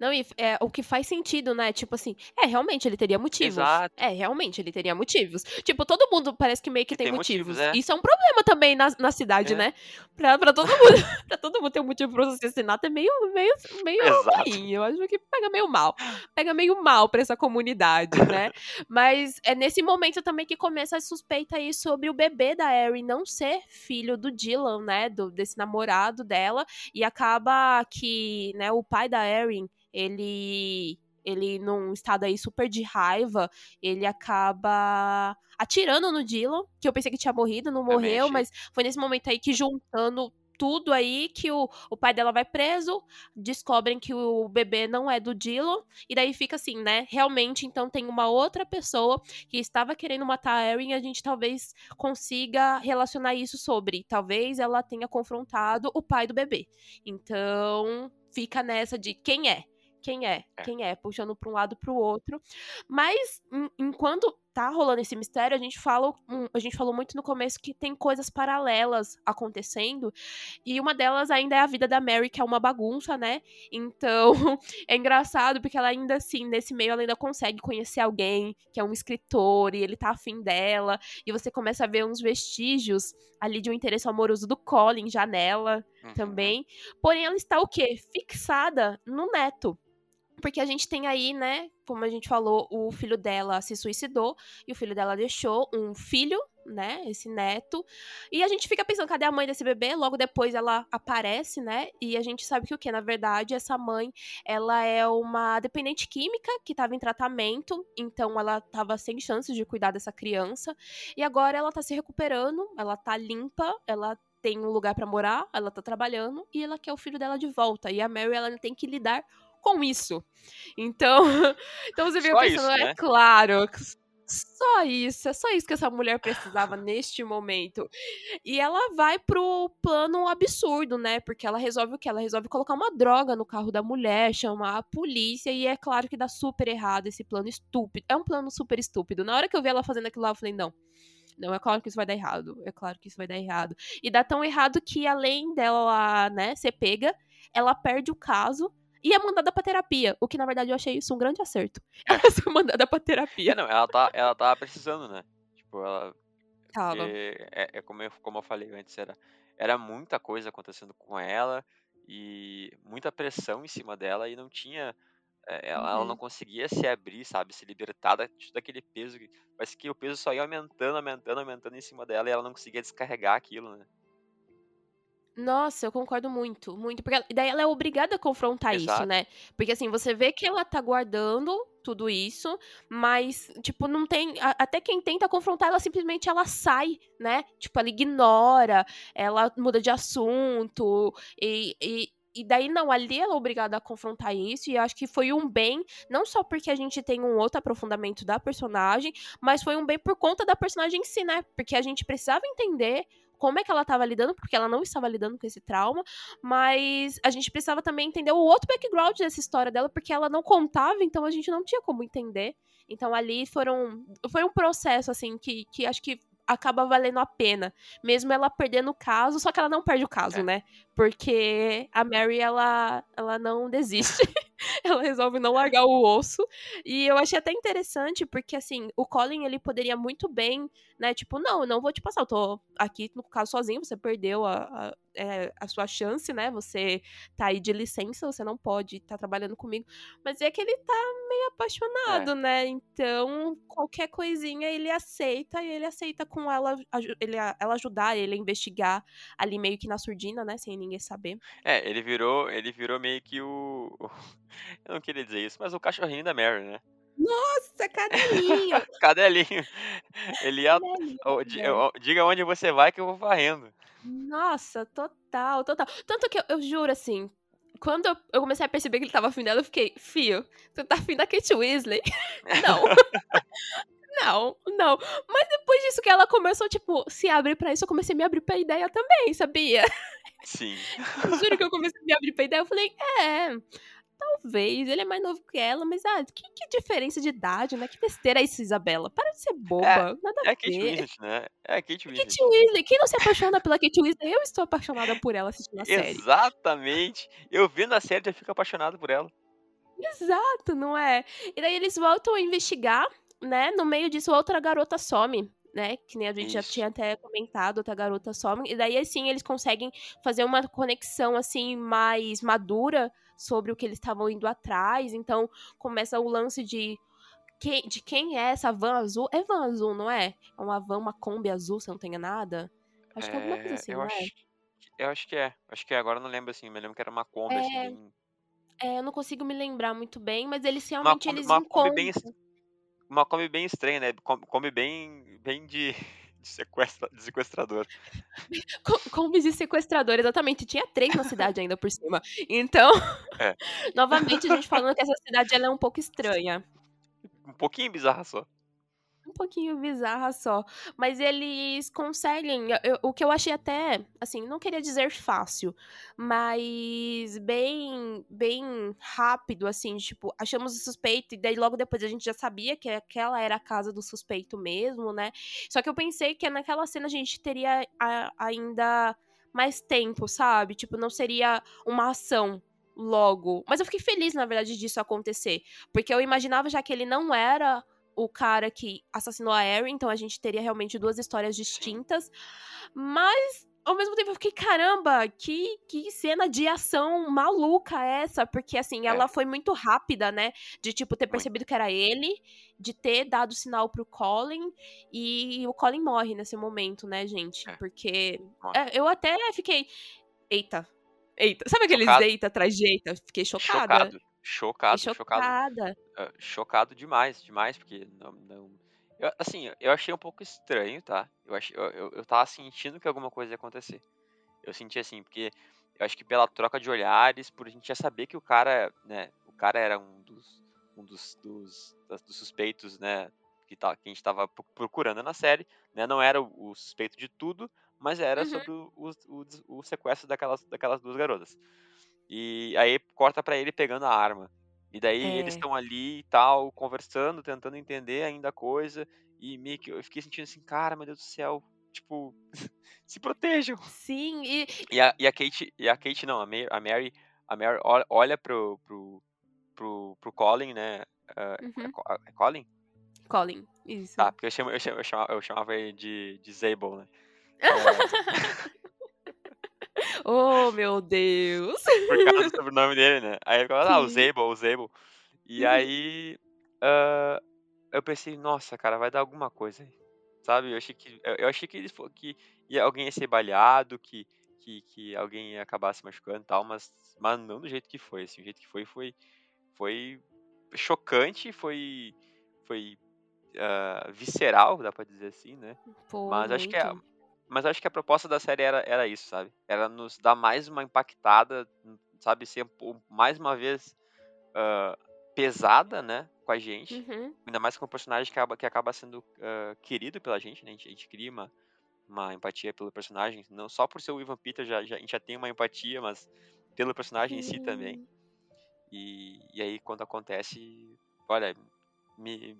Não, e é, o que faz sentido, né? Tipo assim, é, realmente ele teria motivos. Exato. É, realmente ele teria motivos. Tipo, todo mundo parece que meio que Que tem, tem motivos. motivos, é. Isso é um problema também na, na cidade, É. né? Pra, pra todo mundo, *laughs* pra todo mundo ter um motivo pro assassinato é meio, meio, meio ruim. Eu acho que pega meio mal. Pega meio mal pra essa comunidade, né? *laughs* Mas é nesse momento também que começa a suspeita aí sobre o bebê da Erin não ser filho do Dylan, né? Do, desse namorado dela. E acaba que, né, o pai da Erin, ele ele num estado aí super de raiva, ele acaba atirando no Dylan, que eu pensei que tinha morrido, não morreu, mas foi nesse momento aí que juntando tudo aí que o, o pai dela vai preso, descobrem que o bebê não é do Dylan, e daí fica assim, né? Realmente, então tem uma outra pessoa que estava querendo matar a Erin e a gente talvez consiga relacionar isso sobre. Talvez ela tenha confrontado o pai do bebê. Então, fica nessa de quem é? Quem é? É. Quem é? Puxando pra um lado pro outro. Mas, en- enquanto tá rolando esse mistério, a gente fala, a gente falou muito no começo que tem coisas paralelas acontecendo. E uma delas ainda é a vida da Mary, que é uma bagunça, né? Então, *laughs* é engraçado porque ela ainda assim, nesse meio, ela ainda consegue conhecer alguém que é um escritor e ele tá afim dela. E você começa a ver uns vestígios ali de um interesse amoroso do Colin já nela Uhum. também. Porém, ela está o quê? Fixada no neto. Porque a gente tem aí, né, como a gente falou, o filho dela se suicidou e o filho dela deixou um filho, né, esse neto. E a gente fica pensando, cadê a mãe desse bebê? Logo depois ela aparece, né? E a gente sabe que o que, na verdade, essa mãe, ela é uma dependente química que estava em tratamento, então ela estava sem chances de cuidar dessa criança. E agora ela tá se recuperando, ela tá limpa, ela tem um lugar pra morar, ela tá trabalhando e ela quer o filho dela de volta. E a Mary ela tem que lidar com isso. Então, *laughs* então você fica Só pensando, isso, é né? claro, só isso, é só isso que essa mulher precisava neste momento. E ela vai pro plano absurdo, né? Porque ela resolve o quê? Ela resolve colocar uma droga no carro da mulher, chamar a polícia, e é claro que dá super errado esse plano estúpido. É um plano super estúpido. Na hora que eu vi ela fazendo aquilo lá, eu falei, não. Não, é claro que isso vai dar errado. É claro que isso vai dar errado. E dá tão errado que, além dela, né, ser pega, ela perde o caso e é mandada pra terapia. O que, na verdade, eu achei isso um grande acerto. *laughs* Ela ser mandada pra É, terapia. não, ela tá, ela tava precisando, né? Tipo, ela. Tava. É, é como, eu, como eu falei antes, era, era muita coisa acontecendo com ela e muita pressão em cima dela e não tinha. é, Ela, ela Uhum. não conseguia se abrir, sabe? Se libertar da, de todo aquele peso. que- Parece que o peso só ia aumentando, aumentando, aumentando em cima dela e ela não conseguia descarregar aquilo, né? Nossa, eu concordo muito, muito. Porque ela- e daí ela é obrigada a confrontar isso, Exato. né? Porque assim, você vê que ela tá guardando tudo isso, mas, tipo, não tem. a- até quem tenta confrontar, ela simplesmente ela sai, né? Tipo, ela ignora, ela muda de assunto. E, e, e daí, não, ali ela é obrigada a confrontar isso. E acho que foi um bem, não só porque a gente tem um outro aprofundamento da personagem, mas foi um bem por conta da personagem em si, né? Porque a gente precisava entender como é que ela estava lidando, porque ela não estava lidando com esse trauma, mas a gente precisava também entender o outro background dessa história dela, porque ela não contava, então a gente não tinha como entender. Então ali foram foi um processo assim que, que acho que acaba valendo a pena. Mesmo ela perdendo o caso, só que ela não perde o caso, É. né? Porque a Mary, ela, ela não desiste. *laughs* *laughs* ela resolve não largar o osso. E eu achei até interessante, porque assim, o Colin, ele poderia muito bem, né? Tipo, não, eu não vou te passar, eu tô aqui no caso sozinho, você perdeu a, a, é, a sua chance, né? Você tá aí de licença, você não pode estar trabalhando comigo. Mas é que ele tá meio apaixonado, né? Então, qualquer coisinha ele aceita e ele aceita com ela, ele, ela ajudar ele a investigar ali meio que na surdina, né? Sem ninguém saber. É, ele virou, ele virou meio que o. *laughs* Eu não queria dizer isso, mas o cachorrinho da Mary, né? Nossa, cadelinho! *laughs* Cadelinho. Ele *laughs* ia. cadelinho, né? Diga onde você vai que eu vou varrendo. Nossa, total, total. Tanto que eu, eu juro, assim, quando eu, eu comecei a perceber que ele tava afim dela, eu fiquei, fio, tu tá afim da Kate Weasley? *laughs* Não. *laughs* não, não. Mas depois disso que ela começou, tipo, se abrir pra isso, eu comecei a me abrir pra ideia também, sabia? Sim. Eu *laughs* juro que eu comecei a me abrir pra ideia, eu falei, é... Talvez, ele é mais novo que ela, mas ah, que, que diferença de idade, né? Que besteira é isso, Isabela? Para de ser boba, nada É a a Kate. Winslet, né? É a Kate Winslet. Kate Weasley, quem não se apaixona pela Kate Weasley? Eu estou apaixonada por ela assistindo a série. Exatamente. Eu vendo a série já fico apaixonado por ela. Exato, não é? E daí eles voltam a investigar, né? No meio disso, outra garota some, né? Que nem a gente já Isso. tinha até comentado, outra garota some. E daí, assim, eles conseguem fazer uma conexão, assim, mais madura sobre o que eles estavam indo atrás. Então, começa o lance de. Quem, de quem é essa van azul? É van azul, não é? É uma van, uma Kombi azul, se eu não tenho nada. Acho que é alguma coisa É, assim, eu não acho, é? eu acho que é. Acho que é. Agora eu não lembro assim. Me lembro que era uma Kombi, assim, É, bem- É, eu não consigo me lembrar muito bem, mas eles Uma realmente Kombi, eles uma Kombi bem, encontram. uma Kombi bem estranha, né? Kombi bem, bem de, de, sequestra, de sequestrador. *laughs* Co- Combis de sequestrador, exatamente. Tinha três na cidade ainda por cima. Então, É. *laughs* novamente, a gente falando que essa cidade ela é um pouco estranha. Um pouquinho bizarra só. Pouquinho bizarra só. Mas eles conseguem. eu- eu- o que eu achei até, assim, não queria dizer fácil, mas bem, bem rápido, assim, tipo, achamos o suspeito, e daí logo depois a gente já sabia que aquela era a casa do suspeito mesmo, né? Só que eu pensei que naquela cena a gente teria a- ainda mais tempo, sabe? Tipo, não seria uma ação logo. Mas eu fiquei feliz, na verdade, disso acontecer. Porque eu imaginava já que ele não era o cara que assassinou a Erin, então a gente teria realmente duas histórias distintas. Mas, ao mesmo tempo, eu fiquei, caramba, que, que cena de ação maluca é essa? Porque, assim, É. ela foi muito rápida, né? De, tipo, ter percebido que era ele, de ter dado sinal pro Colin, e o Colin morre nesse momento, né, gente? É. Porque é, eu até fiquei, eita, eita. Sabe aqueles Chocado. eita atrás de eita? Fiquei chocada. Chocado. Chocado, chocado. chocado demais, demais, porque não, não- eu, assim, eu achei um pouco estranho, tá? Eu, achei, eu, eu, eu tava sentindo que alguma coisa ia acontecer. Eu senti assim, porque eu acho que pela troca de olhares, por a gente já saber que o cara, né, o cara era um dos, um dos, dos, dos suspeitos, né, que, tá, que a gente tava pro- procurando na série, né, não era o, o suspeito de tudo, mas era Uhum. sobre o, o, o sequestro daquelas, daquelas duas garotas. E aí corta pra ele pegando a arma. E daí eles É. estão ali e tal, conversando, tentando entender ainda a coisa. E meio que eu fiquei sentindo assim, cara, meu Deus do céu, tipo, *laughs* se protejam. Sim, e, E a, e a Kate, e a Kate não, a Mary, a Mary, a Mary olha, pro, pro, pro, pro Colin, né? ah, é Uhum. Co- é Colin? Colin, isso. Tá, porque eu, chamo, eu, chamo, eu, chamava, eu chamava ele de, de Zabel, né? *laughs* É, *laughs* Oh, meu Deus. por causa do sobrenome dele, né? Aí eu ficava, ah, o. Zabel, o Zabel. E Uhum. aí ah, eu pensei, nossa, cara, vai dar alguma coisa aí. Sabe? Eu achei que, eu, achei que, eles, que alguém ia ser baleado, que, que, que alguém ia acabar se machucando e tal, mas, mas não do jeito que foi. Assim, o jeito que foi foi, foi chocante, foi, foi ah, visceral, dá pra dizer assim, né? Pô, Mas acho que é. Mas acho que a proposta da série era, era isso, sabe? Era nos dar mais uma impactada, sabe? Ser mais uma vez ah, pesada, né? Com a gente. Uhum. Ainda mais com um personagem que acaba, que acaba sendo ah, querido pela gente, né? A gente, a gente cria uma, uma empatia pelo personagem. Não só por ser o Ivan Peter, já, já- a gente já tem uma empatia, mas pelo personagem em si também. E, e aí quando acontece, olha, me,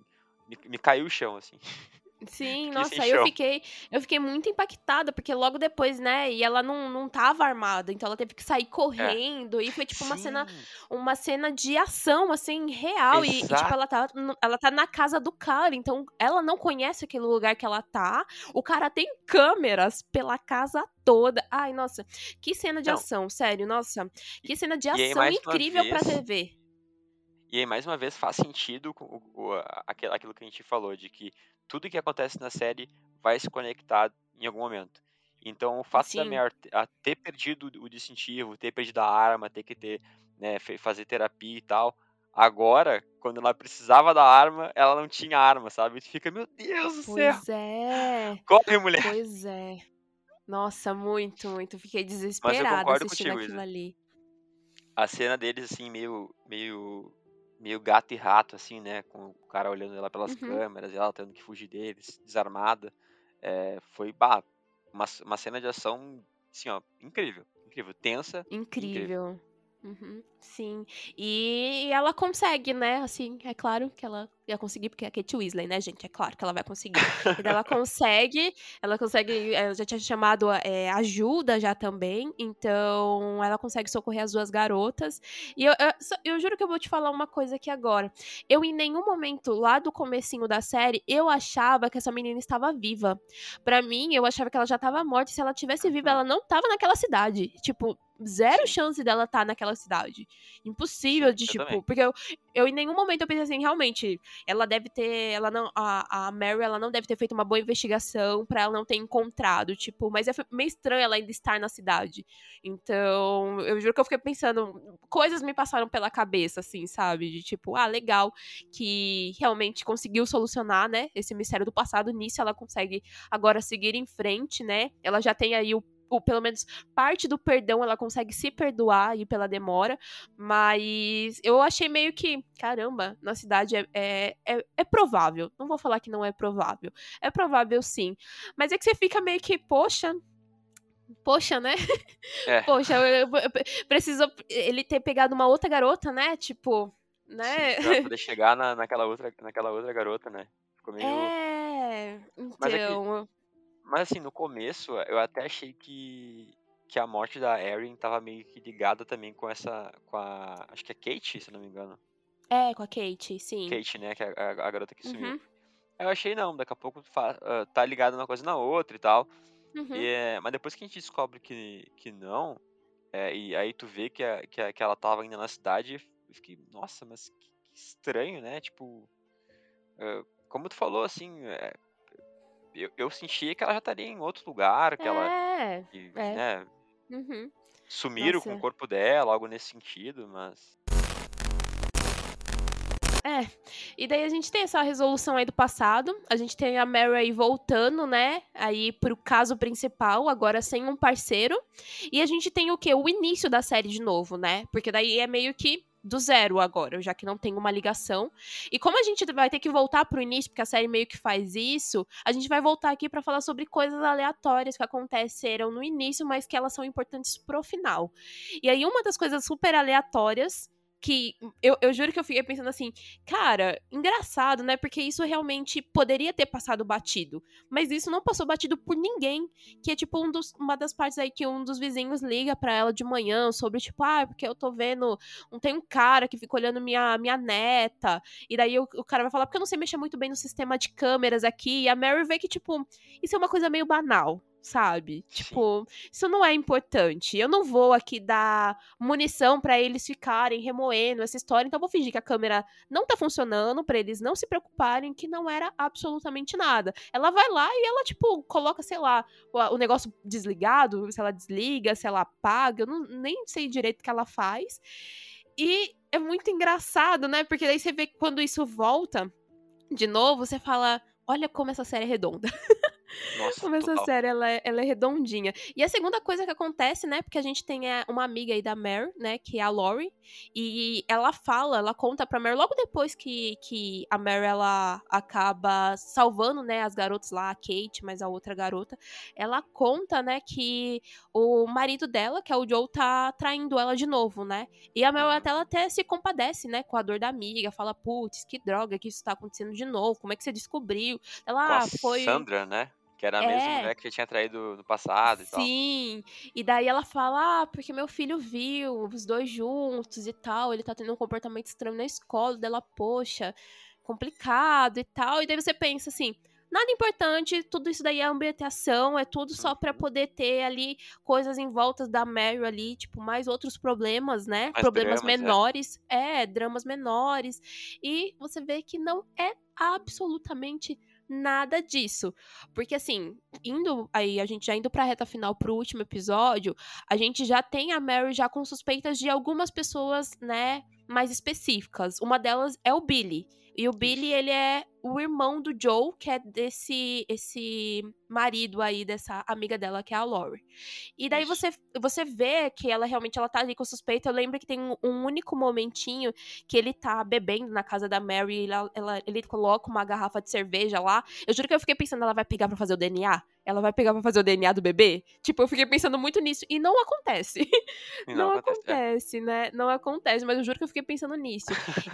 me, me caiu o chão, assim. *laughs* Sim, nossa, eu fiquei, eu fiquei muito impactada, porque logo depois, né, e ela não, não tava armada, então ela teve que sair correndo, e foi tipo uma cena, Sim, uma cena de ação, assim, real, e, e, tipo, ela tá, ela tá na casa do cara, então ela não conhece aquele lugar que ela tá, o cara tem câmeras pela casa toda, ai, nossa, que cena de Não. ação, sério, nossa, que cena de e ação incrível pra vez- TV. E aí, mais uma vez, faz sentido o- o- aquilo aquilo que a gente falou, de que tudo que acontece na série vai se conectar em algum momento. Então, o fato da Sim. Mare ter- a ter perdido o distintivo, ter perdido a arma, ter que ter, né, fazer terapia e tal, agora, quando ela precisava da arma, ela não tinha arma, sabe? E tu fica, meu Deus do céu, Pois é. corre, mulher! Pois é. Nossa, muito, muito. Fiquei desesperada assistindo contigo, aquilo Isa. ali. A cena deles, assim, meio, meio, meio gato e rato, assim, né? Com o cara olhando ela pelas Uhum. câmeras e ela tendo que fugir deles, desarmada. É, foi, bah, uma, uma cena de ação, assim, ó, incrível. Incrível. Tensa. Incrível. Uhum, sim. E ela consegue, né? Assim, é claro que ela ia conseguir, porque é a Kate Weasley, né, gente? É claro que ela vai conseguir. E ela consegue, ela consegue, ela já tinha chamado é, ajuda já também, então ela consegue socorrer as duas garotas. E eu, eu, eu juro que eu vou te falar uma coisa aqui agora. Eu, em nenhum momento, lá do comecinho da série, eu achava que essa menina estava viva. Pra mim, eu achava que ela já tava morta, e se ela tivesse viva, ela não tava naquela cidade. Tipo, zero Sim. chance dela estar naquela cidade. Impossível Sim, de, tipo, porque eu, eu em nenhum momento eu pensei assim, realmente, ela deve ter, ela não, a, a Mary, ela não deve ter feito uma boa investigação pra ela não ter encontrado, tipo, mas é meio estranho ela ainda estar na cidade. Então, eu juro que eu fiquei pensando, coisas me passaram pela cabeça, assim, sabe? De tipo, ah, legal, que realmente conseguiu solucionar, né, esse mistério do passado, nisso ela consegue agora seguir em frente, né? Ela já tem aí o o- pelo menos parte do perdão ela consegue se perdoar aí pela demora, mas eu achei meio que, caramba, na cidade é, é, é, é provável. Não vou falar que não é provável. É provável sim. Mas é que você fica meio que, poxa. Poxa, né? É. *laughs* Poxa, eu, eu- eu preciso ele ter pegado uma outra garota, né? Tipo, né? Sim, pra poder chegar na, naquela, outra, naquela outra garota, né? Ficou meio. É, é então. Mas assim, no começo, eu até achei que, que a morte da Erin tava meio que ligada também com essa. com a. Acho que é Kate, se não me engano. É, com a Kate, sim. Kate, né? Que é a, a garota que sumiu. Uhum, Eu achei não, daqui a pouco ah, tá ligado uma coisa na outra e tal. uhum. E, é, mas depois que a gente descobre que, que não, é, e aí tu vê que, a- que, a- que ela tava ainda na cidade, eu fiquei, nossa, mas que, que estranho, né? Tipo, é, como tu falou, assim, é, eu, eu sentia que ela já estaria em outro lugar, que ela, É, que, é. né, uhum. sumiram com Nossa. o corpo dela, algo nesse sentido, mas... É, e daí a gente tem essa resolução aí do passado, a gente tem a Mary aí voltando, né, aí pro caso principal, agora sem um parceiro, e a gente tem o quê? O início da série de novo, né, porque daí é meio que do zero agora, já que não tem uma ligação. E como a gente vai ter que voltar pro início, porque a série meio que faz isso, a gente vai voltar aqui pra falar sobre coisas aleatórias que aconteceram no início, mas que elas são importantes pro final. E aí uma das coisas super aleatórias que eu, eu juro que eu fiquei pensando assim, cara, engraçado, né? Porque isso realmente poderia ter passado batido. Mas isso não passou batido por ninguém. Que é tipo um dos, uma das partes aí que um dos vizinhos liga pra ela de manhã sobre, tipo, ah, porque eu tô vendo. Tem um cara que fica olhando minha, minha neta. E daí o, o cara vai falar, porque eu não sei mexer muito bem no sistema de câmeras aqui. E a Mary vê que, tipo, isso é uma coisa meio banal. Sabe? Tipo, isso não é importante. Eu não vou aqui dar munição pra eles ficarem remoendo essa história, então eu vou fingir que a câmera não tá funcionando pra eles não se preocuparem que não era absolutamente nada. Ela vai lá e ela tipo coloca, sei lá, o, o negócio desligado, se ela desliga, se ela apaga, eu não, nem sei direito o que ela faz. E é muito engraçado, né? Porque daí você vê que quando isso volta de novo, você fala, olha como essa série é redonda. *laughs* Nossa, essa total. série ela é, ela é redondinha. E a segunda coisa que acontece, né? Porque a gente tem é, uma amiga aí da Mary, né? Que é a Lori. E ela fala, ela conta pra Mary logo depois que, que a Mary ela acaba salvando, né? As garotas lá, a Kate, mas a outra garota. Ela conta, né? Que o marido dela, que é o Joe, tá traindo ela de novo, né? E a Mary até, ela até se compadece, né? Com a dor da amiga. Fala, putz, que droga que isso tá acontecendo de novo. Como é que você descobriu? Ela Com a ah, foi. Sandra, né? Que era a mesma É. mulher que já tinha traído no passado e tal. Sim, e daí ela fala, ah, porque meu filho viu os dois juntos e tal, ele tá tendo um comportamento estranho na escola, dela, poxa, complicado e tal, e daí você pensa assim, nada importante, tudo isso daí é ambientação, é tudo só pra Uhum. poder ter ali coisas em volta da Mary ali, tipo, mais outros problemas, né, Mais problemas dramas, é. menores, é, dramas menores, e você vê que não é absolutamente nada disso. Porque assim, indo aí, a gente já indo pra reta final pro último episódio, a gente já tem a Mary já com suspeitas de algumas pessoas, né, mais específicas. Uma delas é o Billy. E o Billy, ele é o irmão do Joe, que é desse esse marido aí dessa amiga dela, que é a Lori. E daí você, você vê que ela realmente ela tá ali com suspeita. Eu lembro que tem um, um único momentinho que ele tá bebendo na casa da Mary, e ela, ela- ele coloca uma garrafa de cerveja lá. Eu juro que eu fiquei pensando, ela vai pegar pra fazer o DNA? Ela vai pegar pra fazer o DNA do bebê? Tipo, eu fiquei pensando muito nisso. E não acontece. E *laughs* Não, acontece. é. né? Não acontece, mas eu juro que eu fiquei pensando nisso.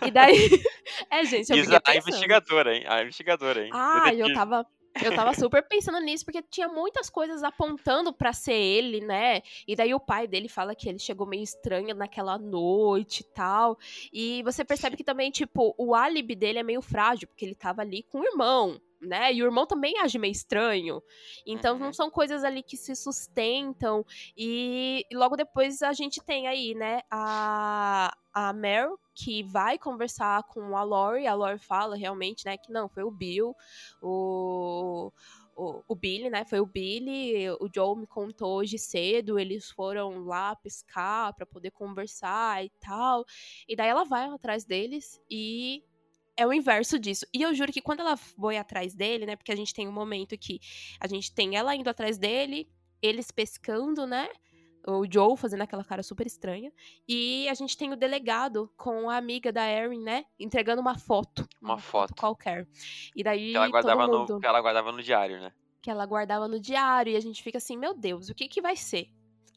E daí. *laughs* é, gente, eu fiquei a pensando. investigadora, hein? A investigadora, hein? Ah, eu Detetive. tava. Eu tava super pensando nisso, porque tinha muitas coisas apontando pra ser ele, né? E daí o pai dele fala que ele chegou meio estranho naquela noite e tal. E você percebe que também, tipo, o álibi dele é meio frágil, porque ele tava ali com o irmão, né? E o irmão também age meio estranho. Então Uhum. não são coisas ali que se sustentam. E, e logo depois a gente tem aí, né, a, a Meryl, que vai conversar com a Lori. A Lori fala realmente, né, que não, foi o Bill, o. O, o Billy, né? Foi o Billy. O Joe me contou hoje cedo. Eles foram lá pescar pra poder conversar e tal. E daí ela vai atrás deles e é o inverso disso. E eu juro que quando ela foi atrás dele, né? Porque a gente tem um momento que a gente tem ela indo atrás dele, eles pescando, né? O Joe fazendo aquela cara super estranha. E a gente tem o delegado com a amiga da Erin, né? Entregando uma foto. Uma foto. qualquer. E daí Que ela guardava, mundo no, que ela guardava no diário, né? que ela guardava no diário e a gente fica assim, meu Deus, o que que vai ser?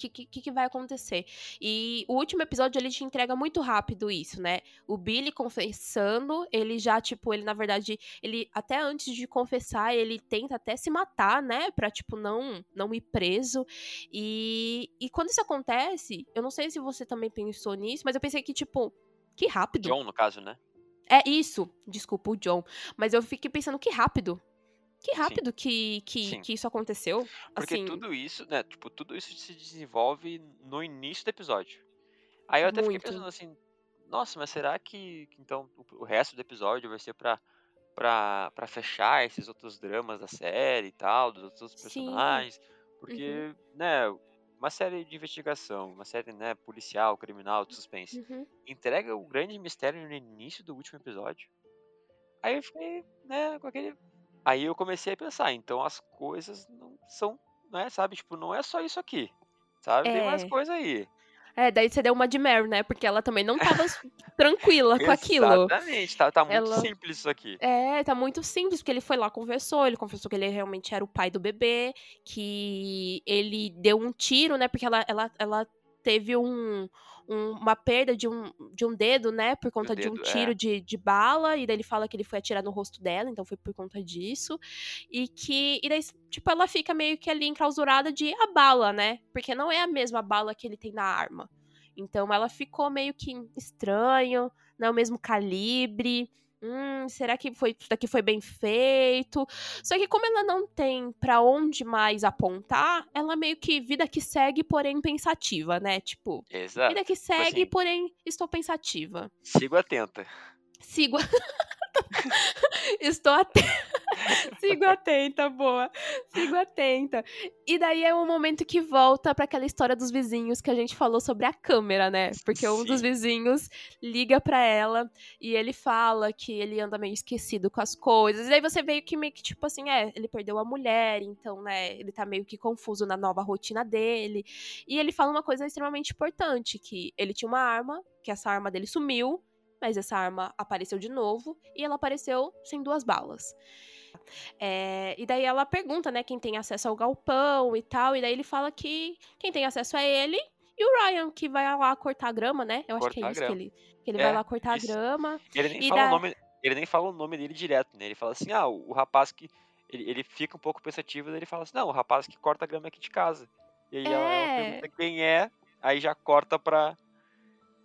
O que, que, que vai acontecer? E o último episódio ele te entrega muito rápido isso, né? O Billy confessando, ele já, tipo, ele na verdade, ele até antes de confessar, ele tenta até se matar, né? Pra, tipo, não, não ir preso. E, e quando isso acontece, eu não sei se você também pensou nisso, mas eu pensei que, tipo, que rápido. John, no caso, né? É isso, desculpa, o John. Mas eu fiquei pensando que rápido. Que rápido que, que, Sim. que isso aconteceu. Porque assim, tudo isso, né? Tipo, tudo isso se desenvolve no início do episódio. Aí eu até Muito. fiquei pensando assim, nossa, mas será que, então o, resto do episódio vai ser pra, pra, pra fechar esses outros dramas da série e tal, dos outros Sim. Uhum. personagens? Porque, né, uma série de investigação, uma série, né, policial, criminal, de suspense, uhum. entrega o grande mistério no início do último episódio. Aí eu fiquei, né, com aquele. Aí eu comecei a pensar, então as coisas não são, né, sabe? Tipo, não é só isso aqui. Sabe? Tem mais É. coisa aí. É, daí você deu uma de Mary, né? Porque ela também não tava *laughs* tranquila com aquilo. Exatamente, tá, tá muito Ela- simples isso aqui. É, tá muito simples, porque ele foi lá, conversou, ele confessou que ele realmente era o pai do bebê, que ele deu um tiro, né? Porque ela, ela, ela teve um, um- uma perda de um, de um dedo, né? Por conta de um dedo, é. tiro de, de bala, e daí ele fala que ele foi atirar no rosto dela, então foi por conta disso. E que, e daí, tipo, ela fica meio que ali enclausurada de a bala, né? Porque não é a mesma bala que ele tem na arma. Então ela ficou meio que estranho, não é o mesmo calibre. Hum, será que foi, isso daqui foi bem feito? Só que como ela não tem pra onde mais apontar, ela meio que vida que segue, porém pensativa, né? Tipo, Exato. vida que segue, assim- porém estou pensativa. Sigo atenta. Sigo. *laughs* Estou atenta. *laughs* Sigo atenta, boa. Sigo atenta. E daí é um momento que volta para aquela história dos vizinhos que a gente falou sobre a câmera, né? Porque um dos Sim. vizinhos liga para ela e ele fala que ele anda meio esquecido com as coisas. E daí você veio que meio que tipo assim, é, ele perdeu a mulher, então, né, ele tá meio que confuso na nova rotina dele. E ele fala uma coisa extremamente importante, que ele tinha uma arma, que essa arma dele sumiu, mas essa arma apareceu de novo e ela apareceu sem duas balas. É, e daí ela pergunta, né, quem tem acesso ao galpão e tal, e daí ele fala que quem tem acesso é ele e o Ryan, que vai lá cortar a grama, né? Eu acho que é Cortar isso que ele, que ele É, vai lá cortar isso. a grama. Ele nem fala o nome. Ele nem fala o nome dele direto, né? Ele fala assim, ah, o, o rapaz que. Ele, ele fica um pouco pensativo, ele fala assim, não, o rapaz que corta a grama aqui de casa. E aí ela, ela É. pergunta quem é, aí já corta pra.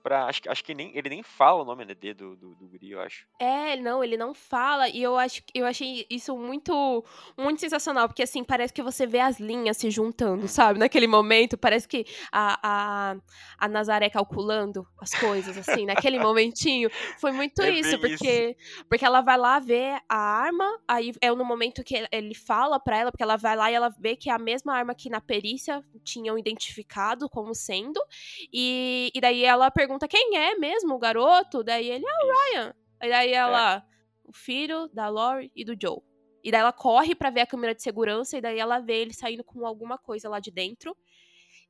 Pra acho, que- acho que nem, ele nem fala o nome né, do, do, do guri, eu acho. É, não, ele não fala, e eu acho eu achei isso muito muito sensacional, porque assim, parece que você vê as linhas se juntando, sabe? Naquele momento, parece que a, a, a Nazaré calculando as coisas, assim, naquele *laughs* momentinho. Foi muito É isso, porque, porque ela vai lá ver a arma, aí é no momento que ele fala pra ela, porque ela vai lá e ela vê que é a mesma arma que na perícia tinham identificado como sendo, e, e daí ela pergunta quem é mesmo o garoto, daí ele, ah, o Ryan. E daí ela, o filho da Lori e do Joe. E daí ela corre pra ver a câmera de segurança e daí ela vê ele saindo com alguma coisa lá de dentro.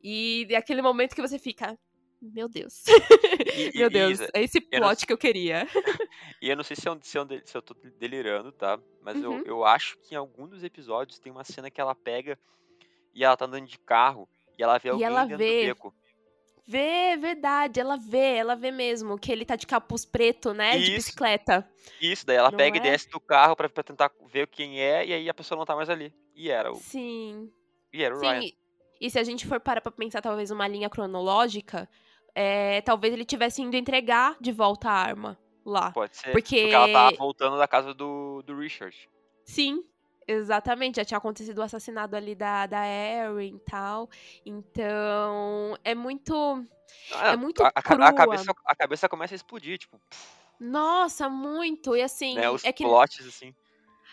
E é aquele momento que você fica, meu Deus. E- e- *laughs* meu e Deus, Isa, é esse eu plot que eu queria. *laughs* E eu não sei se, é um, se, é de- se eu tô delirando, tá? Mas Uhum. eu, eu acho que em algum dos episódios tem uma cena que ela pega e ela tá andando de carro e ela vê E alguém ela dentro vê. do beco. Vê, verdade, ela vê, ela vê mesmo que ele tá de capuz preto, né, de Isso. bicicleta. Isso, daí ela Não pega e é? desce do carro pra, pra tentar ver quem é, e aí a pessoa não tá mais ali. E era o, Sim. e era o Ryan. Sim, e se a gente for parar pra pensar talvez uma linha cronológica, é, talvez ele tivesse indo entregar de volta a arma lá. Pode ser. Porque- ela tava voltando da casa do, do Richard. Sim, exatamente. Já tinha acontecido o assassinato ali da, da Erin e tal. Então, é muito. Ah, muito a, a a cabeça, a cabeça começa a explodir, tipo, Nossa, muito. E assim, né? Os é que. plots, assim.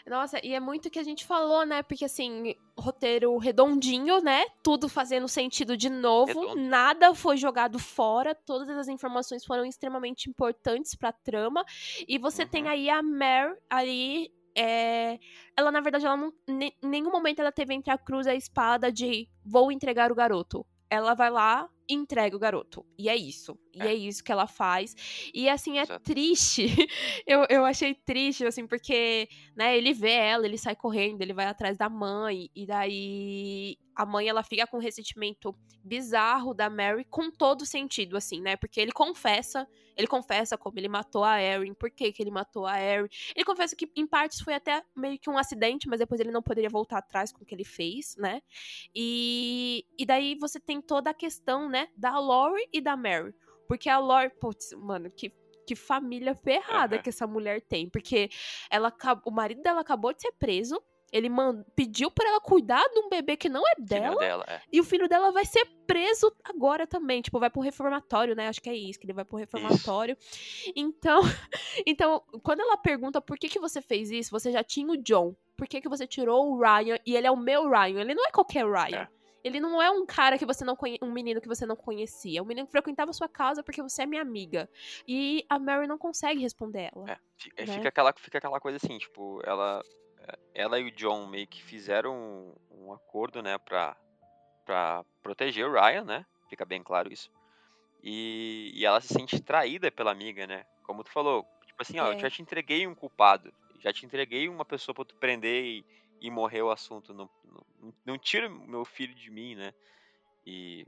Nossa, e é muito o que a gente falou, né? Porque assim, roteiro redondinho, né? Tudo fazendo sentido de novo, Redondo. nada foi jogado fora, todas as informações foram extremamente importantes pra trama. E você tem Uhum. aí a Mare ali. É, Ela, na verdade, ela não. Em nenhum momento ela teve entre a cruz e a espada de vou entregar o garoto. Ela vai lá entrega o garoto. E é isso. E é, É. isso que ela faz. E assim, é Exato. triste. *laughs* eu, eu achei triste, assim, porque né, ele vê ela, ele sai correndo, ele vai atrás da mãe, e daí a mãe ela fica com um ressentimento bizarro da Mary com todo sentido, assim, né? Porque ele confessa, ele confessa como ele matou a Erin, por que, que ele matou a Erin. Ele confessa que, em partes, foi até meio que um acidente, mas depois ele não poderia voltar atrás com o que ele fez, né? E, e daí você tem toda a questão, né, da Lori e da Mary. Porque a Lori, putz, mano, que, que família ferrada Aham. que essa mulher tem. Porque ela, o marido dela acabou de ser preso. Ele pediu pra ela cuidar de um bebê que não é que não é dela. dela, é. E o filho dela vai ser preso agora também. Tipo, vai pro reformatório, né? Acho que é isso, que ele vai pro reformatório. Então, *laughs* então, quando ela pergunta por que, que você fez isso, você já tinha o John. Por que, que você tirou o Ryan? E ele é o meu Ryan. Ele não é qualquer Ryan. É. Ele não é um cara que você não conhe... um menino que você não conhecia. É um menino que frequentava sua casa porque você é minha amiga. E a Mary não consegue responder ela. É, é, né? fica, aquela, fica aquela coisa assim, tipo, ela, é, ela e o John meio que fizeram um, um acordo, né, pra, pra proteger o Ryan, né? Fica bem claro isso. E, e ela se sente traída pela amiga, né? Como tu falou, tipo assim, ó, eu É. já te entreguei um culpado, já te entreguei uma pessoa pra tu prender e, e morrer o assunto. Não, não, não tira meu filho de mim, né? E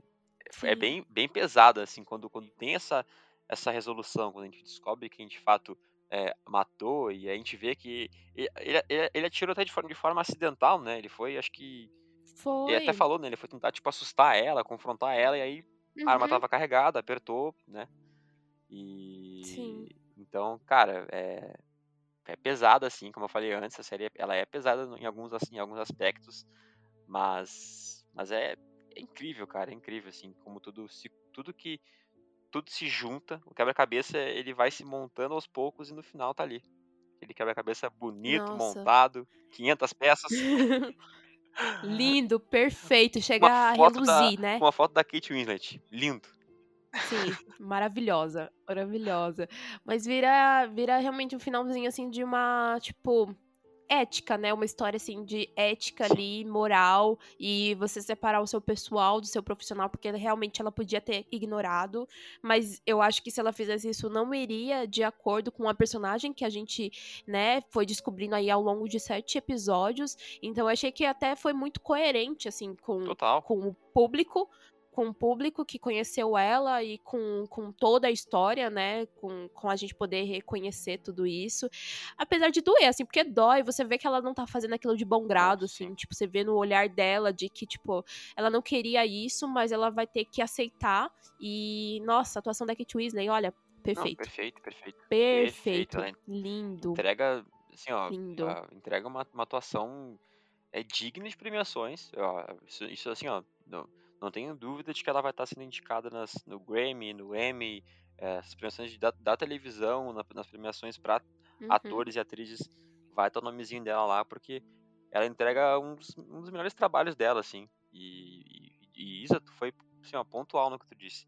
é Sim. bem, bem pesado, assim, quando, quando tem essa, essa resolução, quando a gente descobre quem de fato é, matou, e a gente vê que ele, ele, ele- atirou até de forma, de forma acidental, né? Ele foi, acho que. Foi. Ele até falou, né? Ele foi tentar, tipo, assustar ela, confrontar ela, e aí a arma Uhum. tava carregada, apertou, né? E. Sim. Então, cara, é. É pesada, assim, como eu falei antes, a série ela é pesada em alguns, assim, em alguns aspectos, mas. Mas é, é incrível, cara, é incrível, assim, como tudo, se, tudo que tudo se junta, o quebra-cabeça ele vai se montando aos poucos e no final tá ali. Aquele quebra-cabeça bonito, Nossa. montado, 500 peças, *laughs* Lindo, perfeito. Chega a foto da, reluzir, né? com uma foto da Kate Winslet. Lindo. Sim, maravilhosa, maravilhosa. Mas vira, vira realmente um finalzinho assim de uma, tipo, ética, né? Uma história assim de ética ali, moral, e você separar o seu pessoal do seu profissional, porque realmente ela podia ter ignorado, mas eu acho que se ela fizesse isso não iria de acordo com a personagem que a gente, né, foi descobrindo aí ao longo de sete episódios. Então eu achei que até foi muito coerente assim com Total. com o público, com o público que conheceu ela e com, com toda a história, né? Com, com a gente poder reconhecer tudo isso. Apesar de doer, assim, porque dói, você vê que ela não tá fazendo aquilo de bom grado, assim, sim. tipo, você vê no olhar dela de que, tipo, ela não queria isso, mas ela vai ter que aceitar. E, nossa, a atuação da Kate Weasley, olha, Não, perfeito. perfeito, perfeito. Perfeito. Lindo. entrega, assim, ó, Lindo. entrega uma, uma atuação é digna de premiações. ó, isso, isso, assim, ó, não, não tenho dúvida de que ela vai estar sendo indicada nas, no Grammy, no Emmy, eh, as premiações de- da, da televisão, na- nas premiações para Uhum. atores e atrizes, vai estar o nomezinho dela lá, porque ela entrega um dos, um dos melhores trabalhos dela, assim. E, e, e isso foi, assim, ó, pontual no que tu disse.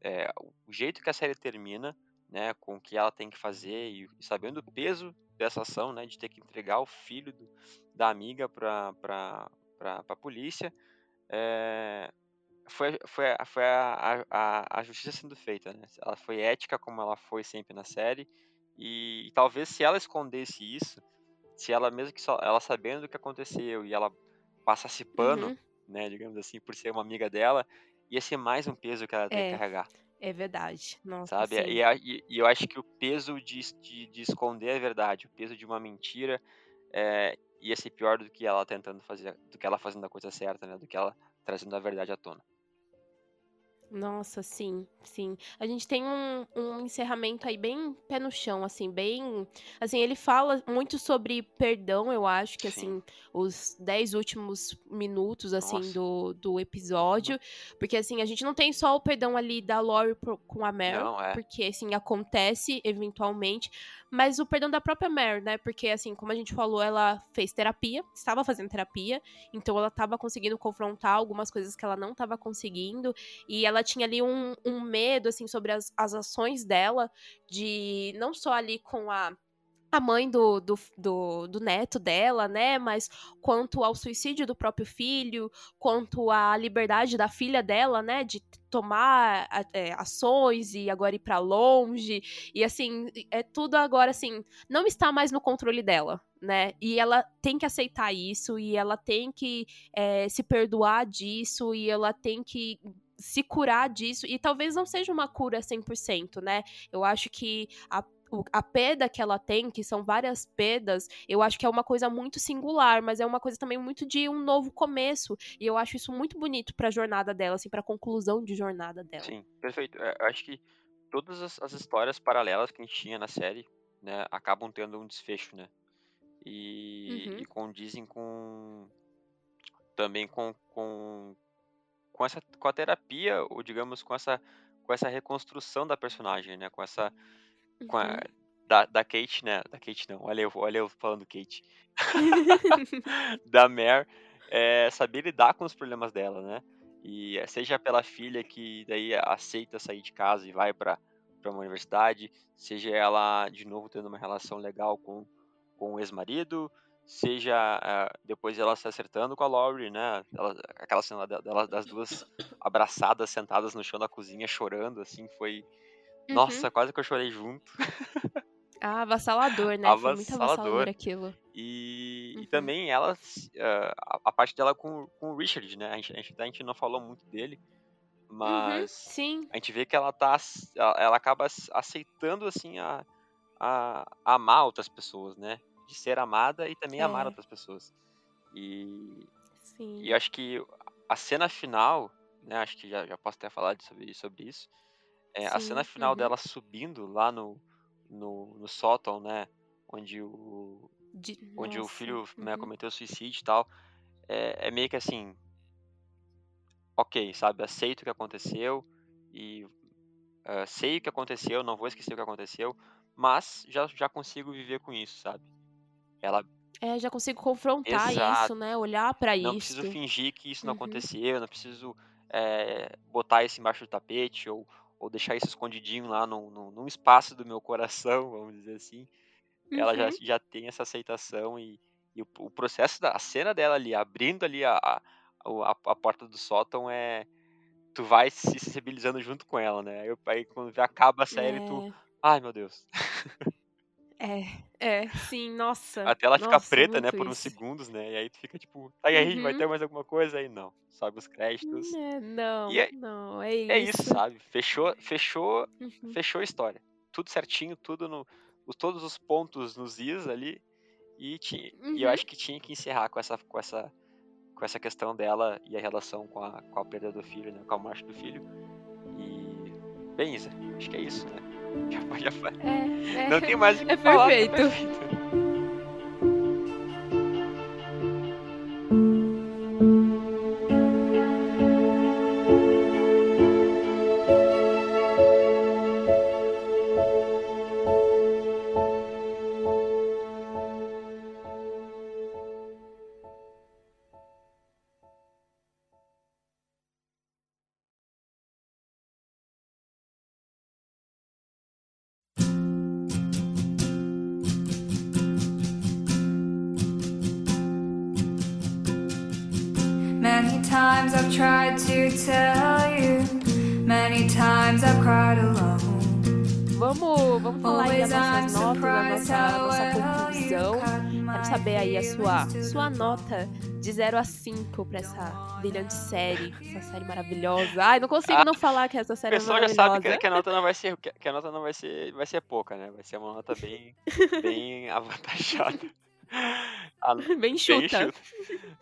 É, o jeito que a série termina, né, com o que ela tem que fazer e, e sabendo o peso dessa ação, né, de ter que entregar o filho do- da amiga pra, pra, pra, pra polícia, é, foi, foi, foi a, a, a justiça sendo feita, né? Ela foi ética como ela foi sempre na série e, talvez se ela escondesse isso, se ela mesmo que só, ela sabendo do que aconteceu e ela passasse pano, Uhum. né, digamos assim, por ser uma amiga dela, ia ser mais um peso que ela ia ter que É, carregar, é verdade. Nossa, sabe? E, e- e eu acho que o peso de, de, de esconder a verdade, o peso de uma mentira, é, ia ser pior do que ela tentando fazer, do que ela fazendo a coisa certa, né? Do que ela trazendo a verdade à tona. Nossa, sim, sim. A gente tem um, um encerramento aí bem pé no chão, assim, bem. Assim, ele fala muito sobre perdão, eu acho que, Sim. assim, os dez últimos minutos, assim, Nossa. do, do episódio. Porque, assim, a gente não tem só o perdão ali da Lori pro- com a Não, é. porque, assim, acontece eventualmente. Mas o perdão da própria Mare, né? Porque, assim, como a gente falou, ela fez terapia, estava fazendo terapia, então ela estava conseguindo confrontar algumas coisas que ela não estava conseguindo. E ela tinha ali um, um medo, assim, sobre as, as ações dela, de não só ali com a. A mãe do, do, do, do neto dela, né? Mas quanto ao suicídio do próprio filho, quanto à liberdade da filha dela, né? De tomar é, ações e agora ir pra longe. E assim, é tudo agora assim, não está mais no controle dela, né? E ela tem que aceitar isso, e ela tem que é, se perdoar disso, e ela tem que se curar disso, e talvez não seja uma cura 100%, né? Eu acho que a, a perda que ela tem, que são várias perdas, eu acho que é uma coisa muito singular, mas é uma coisa também muito de um novo começo, e eu acho isso muito bonito pra jornada dela, assim, pra conclusão de jornada dela. Sim, perfeito. É, eu acho que todas as, as histórias paralelas que a gente tinha na série, né, acabam tendo um desfecho, né? E, Uhum. e condizem com também com, com com essa com a terapia ou digamos com essa com essa reconstrução da personagem, né? Com essa com a, Uhum. da, da Kate, né? Da Kate não. Olha eu, olha eu falando Kate. *laughs* *laughs* da Mare, é, saber lidar com os problemas dela, né? E eh, seja pela filha que daí aceita sair de casa e vai para para uma universidade, seja ela de novo tendo uma relação legal com, com o ex-marido, seja ah, depois ela se acertando com a Laurie, né? Ela, aquela cena dela- das duas abraçadas, sentadas no chão da cozinha, chorando, assim, foi. Uhum. Nossa, quase que eu chorei junto. *laughs* Ah, avassalador, né? Foi muito avassalador Avassalador. aquilo. E, e Uhum. também ela, ah, a, a parte dela com, com o Richard, né? A gente, a, gente, não falou muito dele, Uhum, mas sim. a gente vê que ela tá, ela, acaba ace- aceitando, assim, a, a, a amar outras pessoas, né? De ser amada e também amar É. outras pessoas. E, Sim. e eu acho que a cena final, né? Acho que já, já posso até falar de- sobre, sobre isso. É, a cena final uhum. dela subindo lá no, no, no sótão, né? Onde o, De- onde o nossa, filho né, uhum. cometeu suicídio e tal, é, é meio que assim, ok, sabe, aceito o que aconteceu e ah, sei o que aconteceu, não vou esquecer o que aconteceu, mas já, já consigo viver com isso, sabe? Ela É, já consigo confrontar Exato. isso, né? Olhar pra não isso. preciso fingir que isso não Uhum. aconteceu, não preciso eh, botar isso embaixo do tapete ou, ou deixar isso escondidinho lá num, num, num espaço do meu coração, *laughs* vamos dizer assim. Ela já, Uhum. já tem essa aceitação e, e o, o processo da a cena dela ali, abrindo ali a, a, a, a porta do sótão é. Tu vai se sensibilizando junto com ela, né? Aí, aí quando acaba a série, tu. É, Ai meu Deus. *laughs* é, é, sim, nossa. Até ela ficar preta, né, por uns isso. segundos, né? E aí tu fica tipo, tá e aí, vai Uhum. ter mais alguma coisa? Aí não. Sobe os créditos. É, não, é, não, é é isso, isso. sabe? Fechou, fechou, Uhum. fechou a história. Tudo certinho, tudo no. os- todos os pontos nos is ali. E, tinha, e eu Uhum. acho que tinha que encerrar com essa, com essa, com essa questão dela e a relação com a, com a perda do filho, né? Com a morte do filho. E. Bem, Isa, acho que é isso, né? Já, foi- já foi. É, Não é, tem mais o que é falar, perfeito. perfeito. *laughs* a 5 pra essa brilhante série, essa série maravilhosa. Ai, não consigo não falar que essa O série é pessoal já sabe que, maravilhosa. a nota não vai ser. Que que a nota não vai ser. Vai ser pouca, né? Vai ser uma nota bem, *laughs* bem avantajada. A- *laughs* Bem bem chuta.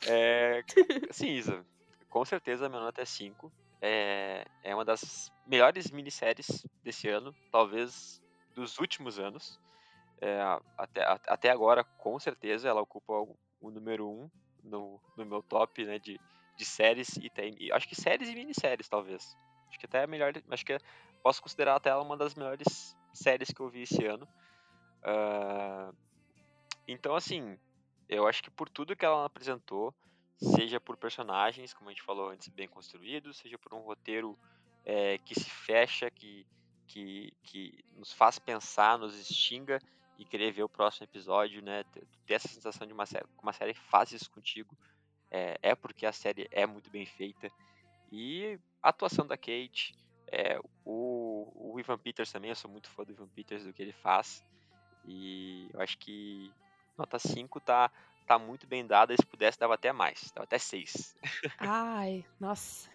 É, sim, Isa. Com certeza a minha nota é 5. É, é uma das melhores minisséries desse ano, talvez dos últimos anos. É, até, até agora, com certeza, ela ocupa o, o número 1 um no, no meu top né, de, de séries e tem. acho que séries e minisséries, talvez. Acho que até é melhor. Acho que posso considerar até ela uma das melhores séries que eu vi esse ano. Ah, então, assim, eu acho que por tudo que ela apresentou, seja por personagens, como a gente falou antes, bem construídos, seja por um roteiro eh, que se fecha, que, que, que nos faz pensar, nos extinga e querer ver o próximo episódio, né? Ter, essa sensação de uma série, que uma série faz isso contigo, é, é porque a série é muito bem feita. E a atuação da Kate, é, o, o Ivan Peters também, eu sou muito fã do Ivan Peters, do que ele faz. E eu acho que nota 5 tá, tá muito bem dada, se pudesse dava até mais, dava até 6. Ai, nossa.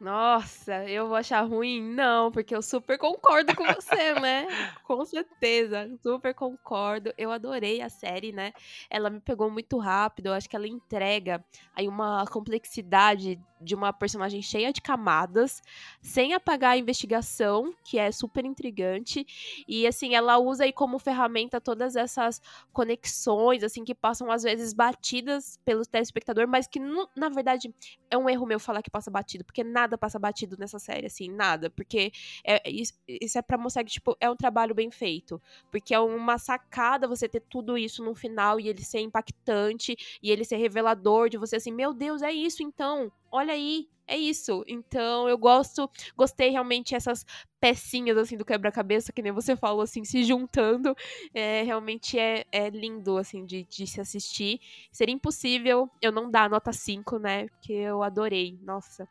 Nossa, eu vou achar ruim? Não, porque eu super concordo com você, *laughs* né? Com certeza, super concordo. Eu adorei a série, né? Ela me pegou muito rápido. Eu acho que ela entrega aí uma complexidade de uma personagem cheia de camadas, sem apagar a investigação, que é super intrigante. E assim, ela usa aí como ferramenta todas essas conexões, assim, que passam às vezes batidas pelo telespectador, mas que na verdade é um erro meu falar que passa batido, porque nada passa batido nessa série, assim, nada. Porque é, isso, isso é pra mostrar que, tipo, é um trabalho bem feito. Porque é uma sacada você ter tudo isso no final e ele ser impactante e ele ser revelador de você, assim, meu Deus, é isso então. Olha aí, é isso. Então eu gosto, gostei realmente essas pecinhas, assim, do quebra-cabeça, que nem você falou, assim, se juntando. É, realmente é, é lindo, assim, de, de se assistir. Seria impossível eu não dar nota 5, né? Porque eu adorei. Nossa.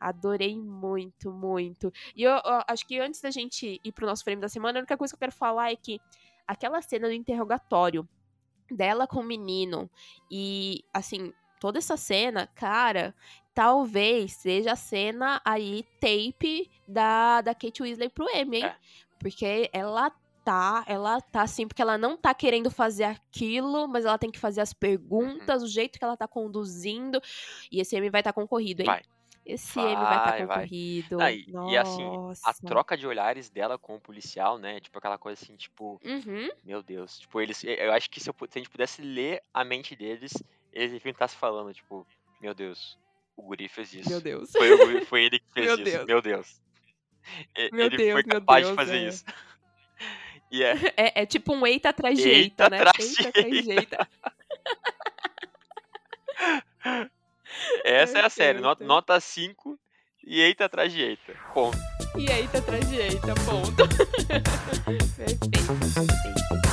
Adorei muito, muito. E eu, eu acho que antes da gente ir pro nosso frame da semana, a única coisa que eu quero falar é que aquela cena do interrogatório dela com o menino e, assim, toda essa cena, cara, talvez seja a cena aí, tape da, da Kate Weasley pro Emmy, hein? É. Porque ela tá, ela tá assim, porque ela não tá querendo fazer aquilo, mas ela tem que fazer as perguntas, o jeito que ela tá conduzindo, e esse Emmy vai estar concorrido, hein? Vai. Esse Emmy vai estar Vai, vai. concorrido. Ah, e, e assim, a troca de olhares dela com o policial, né? Tipo aquela coisa assim, tipo, Uhum. meu Deus. Tipo, eles. Eu acho que se, eu se a gente pudesse ler a mente deles, eles deviam estar se falando, tipo, meu Deus, o guri fez isso. Meu Deus. Foi, foi ele que *laughs* fez Meu isso. Deus. Meu Deus. Meu ele Deus, foi capaz Deus, de fazer é. isso. *laughs* E é, *laughs* É, é tipo um eita de Eita né? atrás Eita de atrás de eita. Essa é a série. Nota, nota 5 e eita atrás de eita. Ponto. E eita atrás de eita, ponto. *laughs* Perfeito, perfeito.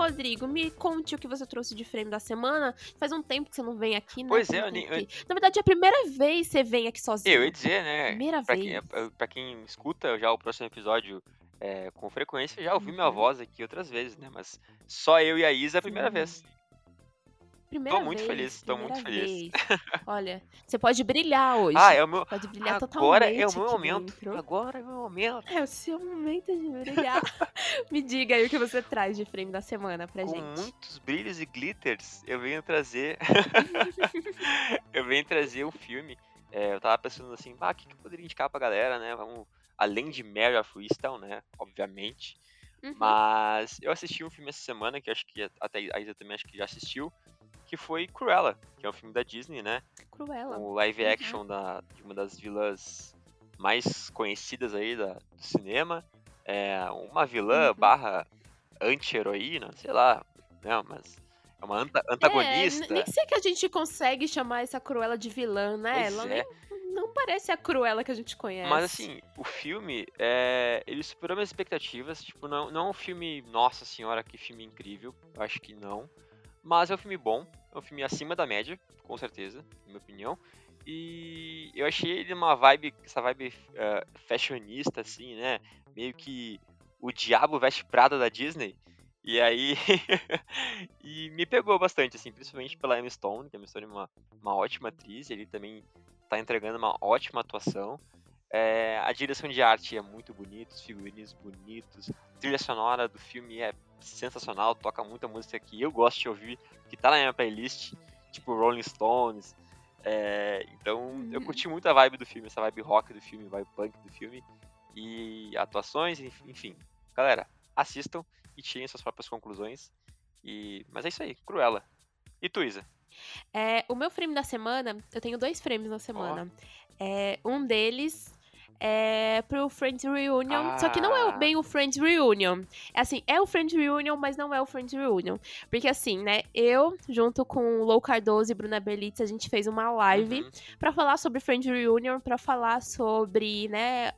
Rodrigo. Me conte o que você trouxe de frame da semana. Faz um tempo que você não vem aqui, né? Pois é, eu que- Na verdade, é a primeira vez que você vem aqui sozinho. Eu ia dizer, né? Primeira pra, vez. quem, é- pra quem escuta já o próximo episódio é, com frequência, já ouvi minha Uhum. voz aqui outras vezes, né? Mas só eu e a Isa é a primeira Sim. vez. Primeira muito vez, feliz, tô muito primeira feliz. vez. *laughs* Olha, você pode brilhar hoje. Ah, é o meu. Pode brilhar Agora totalmente é o meu momento. dentro. Agora é o meu momento. É o seu momento de brilhar. *laughs* Me diga aí o que você traz de frame da semana pra Com gente. muitos brilhos e glitters, eu venho trazer. *laughs* eu venho trazer um filme. É, eu tava pensando assim, ah, o que, que eu poderia indicar pra galera, né? Vamos. Além de Mary of Easttown, né? Obviamente. Uhum. Mas eu assisti um filme essa semana, que acho que até a Isa também acho que já assistiu, que foi Cruella, que é um filme da Disney, né? Cruela. O live Uhum. action da, de uma das vilãs mais conhecidas aí da, do cinema. É uma vilã Uhum. barra anti-heroína, sei lá, né? Mas é uma anta- antagonista. É, nem sei que a gente consegue chamar essa Cruella de vilã, né? Pois Ela é. nem, não parece a Cruella que a gente conhece. Mas assim, o filme, é, ele superou minhas expectativas. Tipo, não, não é um filme, nossa senhora, que filme incrível. Eu acho que não. Mas é um filme bom. É um filme acima da média, com certeza, na minha opinião. E eu achei ele uma vibe, essa vibe é, fashionista, assim, né? Meio que o diabo veste prada da Disney. E aí. *laughs* e me pegou bastante, assim, principalmente pela Emma Stone, que a Emma Stone é uma, uma ótima atriz. Ele também tá entregando uma ótima atuação. É, a direção de arte é muito bonita, os figurinos bonitos, a trilha sonora do filme é sensacional, toca muita música que eu gosto de ouvir, que tá na minha playlist, tipo Rolling Stones. É, então eu Uhum. curti muito a vibe do filme, essa vibe rock do filme, vibe punk do filme, e atuações, enf- enfim. Galera, assistam e tirem suas próprias conclusões. E... Mas é isso aí, Cruella. E tu, Isa? É, o meu frame da semana, eu tenho dois frames na semana. É, um deles é pro Friends Reunion, só que não é Ah. bem o Friends Reunion. É assim, é o Friends Reunion, mas não é o Friends Reunion. Porque assim, né, eu, junto com o Lou Cardoso e Bruna Berlitz, a gente fez uma live Uhum. pra falar sobre Friends Reunion, pra falar sobre, né,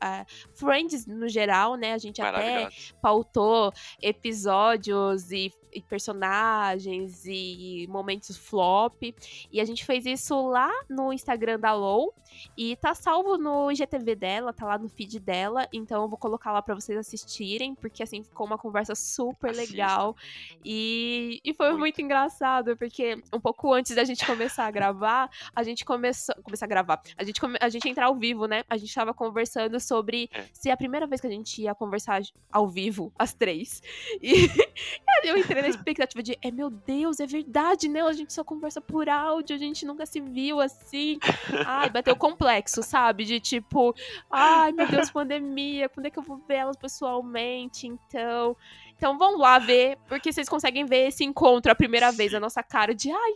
Friends no geral, né, a gente até pautou episódios e, e personagens e momentos flop. E a gente fez isso lá no Instagram da Low. E tá salvo no IGTV dela, tá lá no feed dela. Então eu vou colocar lá pra vocês assistirem, porque assim ficou uma conversa super Assista. legal. E, e foi Muito. muito. engraçado, porque um pouco antes da gente começar a gravar, a gente começou. Começar a gravar. A gente, come- a gente entrar ao vivo, né? A gente tava conversando sobre É. se é a primeira vez que a gente ia conversar ao vivo, às três. E *laughs* eu entrei na expectativa de, é meu Deus, é verdade, né? A gente só conversa por áudio, a gente nunca se viu assim. Ai, bateu complexo, sabe? De tipo, ai meu Deus, pandemia, quando é que eu vou ver elas pessoalmente? Então. Então vamos lá ver, porque vocês conseguem ver esse encontro a primeira vez, a nossa cara de, ai,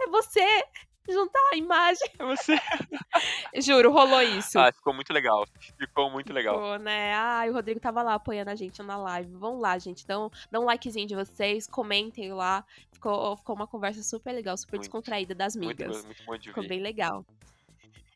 é você! Juntar a imagem. É você. *laughs* Juro, rolou isso. Ah, ficou muito legal. Ficou muito legal. Ficou, né? Ai, o Rodrigo tava lá apoiando a gente na live. Vamos lá, gente. Dão, dão um likezinho de vocês, comentem lá. Ficou, ficou uma conversa super legal, super Muito. descontraída das Muito, migas. muito bom de Ficou ver. bem legal.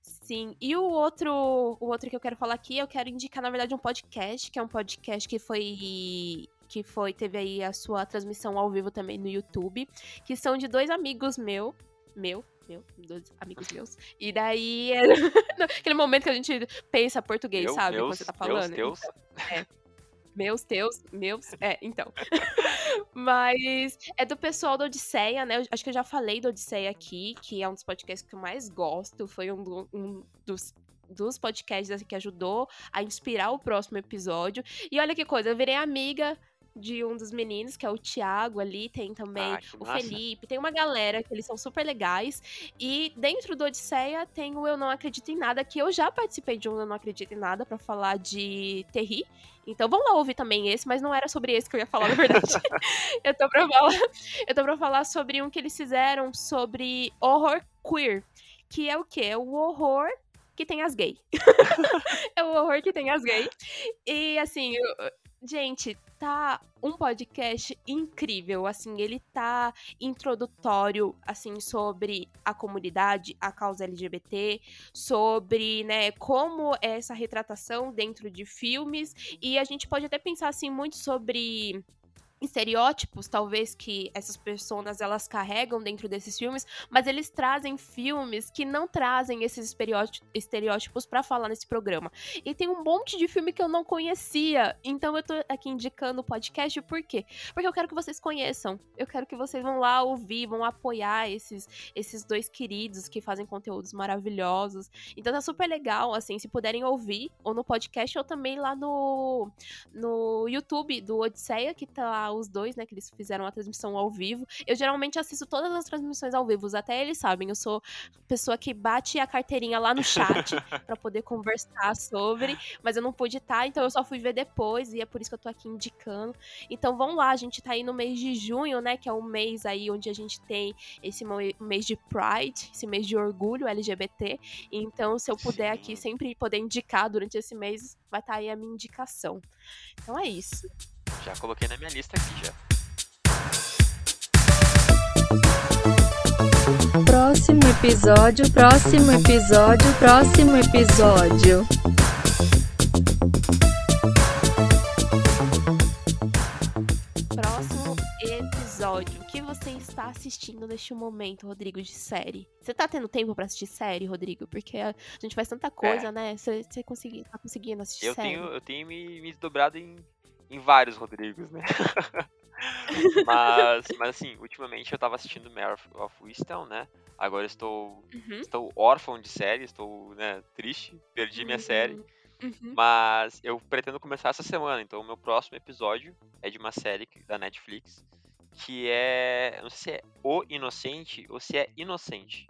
Sim, e o outro, o outro que eu quero falar aqui, eu quero indicar, na verdade, um podcast, que é um podcast que foi. Que foi, teve aí a sua transmissão ao vivo também no YouTube, que são de dois amigos meu, meu, meu, dois amigos meus. E daí, é *laughs* aquele momento que a gente pensa português, Meu, sabe? meus, quando você tá meus, falando. teus. Meus, teus, meus. É, então. *laughs* Mas é do pessoal da Odisseia, né? Eu acho que eu já falei do Odisseia aqui, que é um dos podcasts que eu mais gosto. Foi um, do- um dos, dos podcasts assim, que ajudou a inspirar o próximo episódio. E olha que coisa, eu virei amiga de um dos meninos, que é o Thiago ali, tem também o massa. Felipe, tem uma galera que eles são super legais. E dentro do Odisseia tem o Eu Não Acredito em Nada, que eu já participei de um Eu Não Acredito em Nada pra falar de Terry. Então vamos lá ouvir também esse, mas não era sobre esse que eu ia falar, na verdade. *laughs* *laughs* eu, tô pra falar, eu tô pra falar sobre um que eles fizeram sobre horror queer. Que é o quê? É o horror que tem as gays. *laughs* é o horror que tem as gays. E assim, eu- gente, tá um podcast incrível, assim, ele tá introdutório, assim, sobre a comunidade, a causa LGBT, sobre, né, como é essa retratação dentro de filmes, e a gente pode até pensar, assim, muito sobre estereótipos, talvez, que essas pessoas, elas carregam dentro desses filmes, mas eles trazem filmes que não trazem esses estereóti- estereótipos pra falar nesse programa. E tem um monte de filme que eu não conhecia, então eu tô aqui indicando o podcast, por quê? Porque eu quero que vocês conheçam. Eu quero que vocês vão lá ouvir, vão apoiar esses, esses dois queridos que fazem conteúdos maravilhosos. Então tá super legal, assim, se puderem ouvir, ou no podcast, ou também lá no, no YouTube do Odisseia, que tá lá os dois, né, que eles fizeram a transmissão ao vivo. Eu geralmente assisto todas as transmissões ao vivo, até eles sabem, eu sou pessoa que bate a carteirinha lá no chat *laughs* pra poder conversar sobre, mas eu não pude estar, então eu só fui ver depois, e é por isso que eu tô aqui indicando. Então vamos lá, a gente tá aí no mês de junho, né? Que é o mês aí onde a gente tem esse mês de Pride, esse mês de orgulho LGBT. Então, se eu puder aqui Sim. sempre poder indicar durante esse mês, vai estar aí a minha indicação. Então é isso. Já coloquei na minha lista aqui já. Próximo episódio, próximo episódio, próximo episódio. Próximo episódio. O que você está assistindo neste momento, Rodrigo, de série? Você tá tendo tempo pra assistir série, Rodrigo? Porque a gente faz tanta coisa, né? Você, você consegui, tá conseguindo assistir Eu série? tenho, eu tenho me, me desdobrado em, em vários Rodrigos, né? *laughs* mas, mas assim, ultimamente eu tava assistindo Mare of- Wisdom, né? Agora estou, Uhum. estou órfão de série, estou né, triste, perdi minha série. Uhum. Mas eu pretendo começar essa semana, então o meu próximo episódio é de uma série da Netflix que é. Não sei se é O Inocente ou se é Inocente.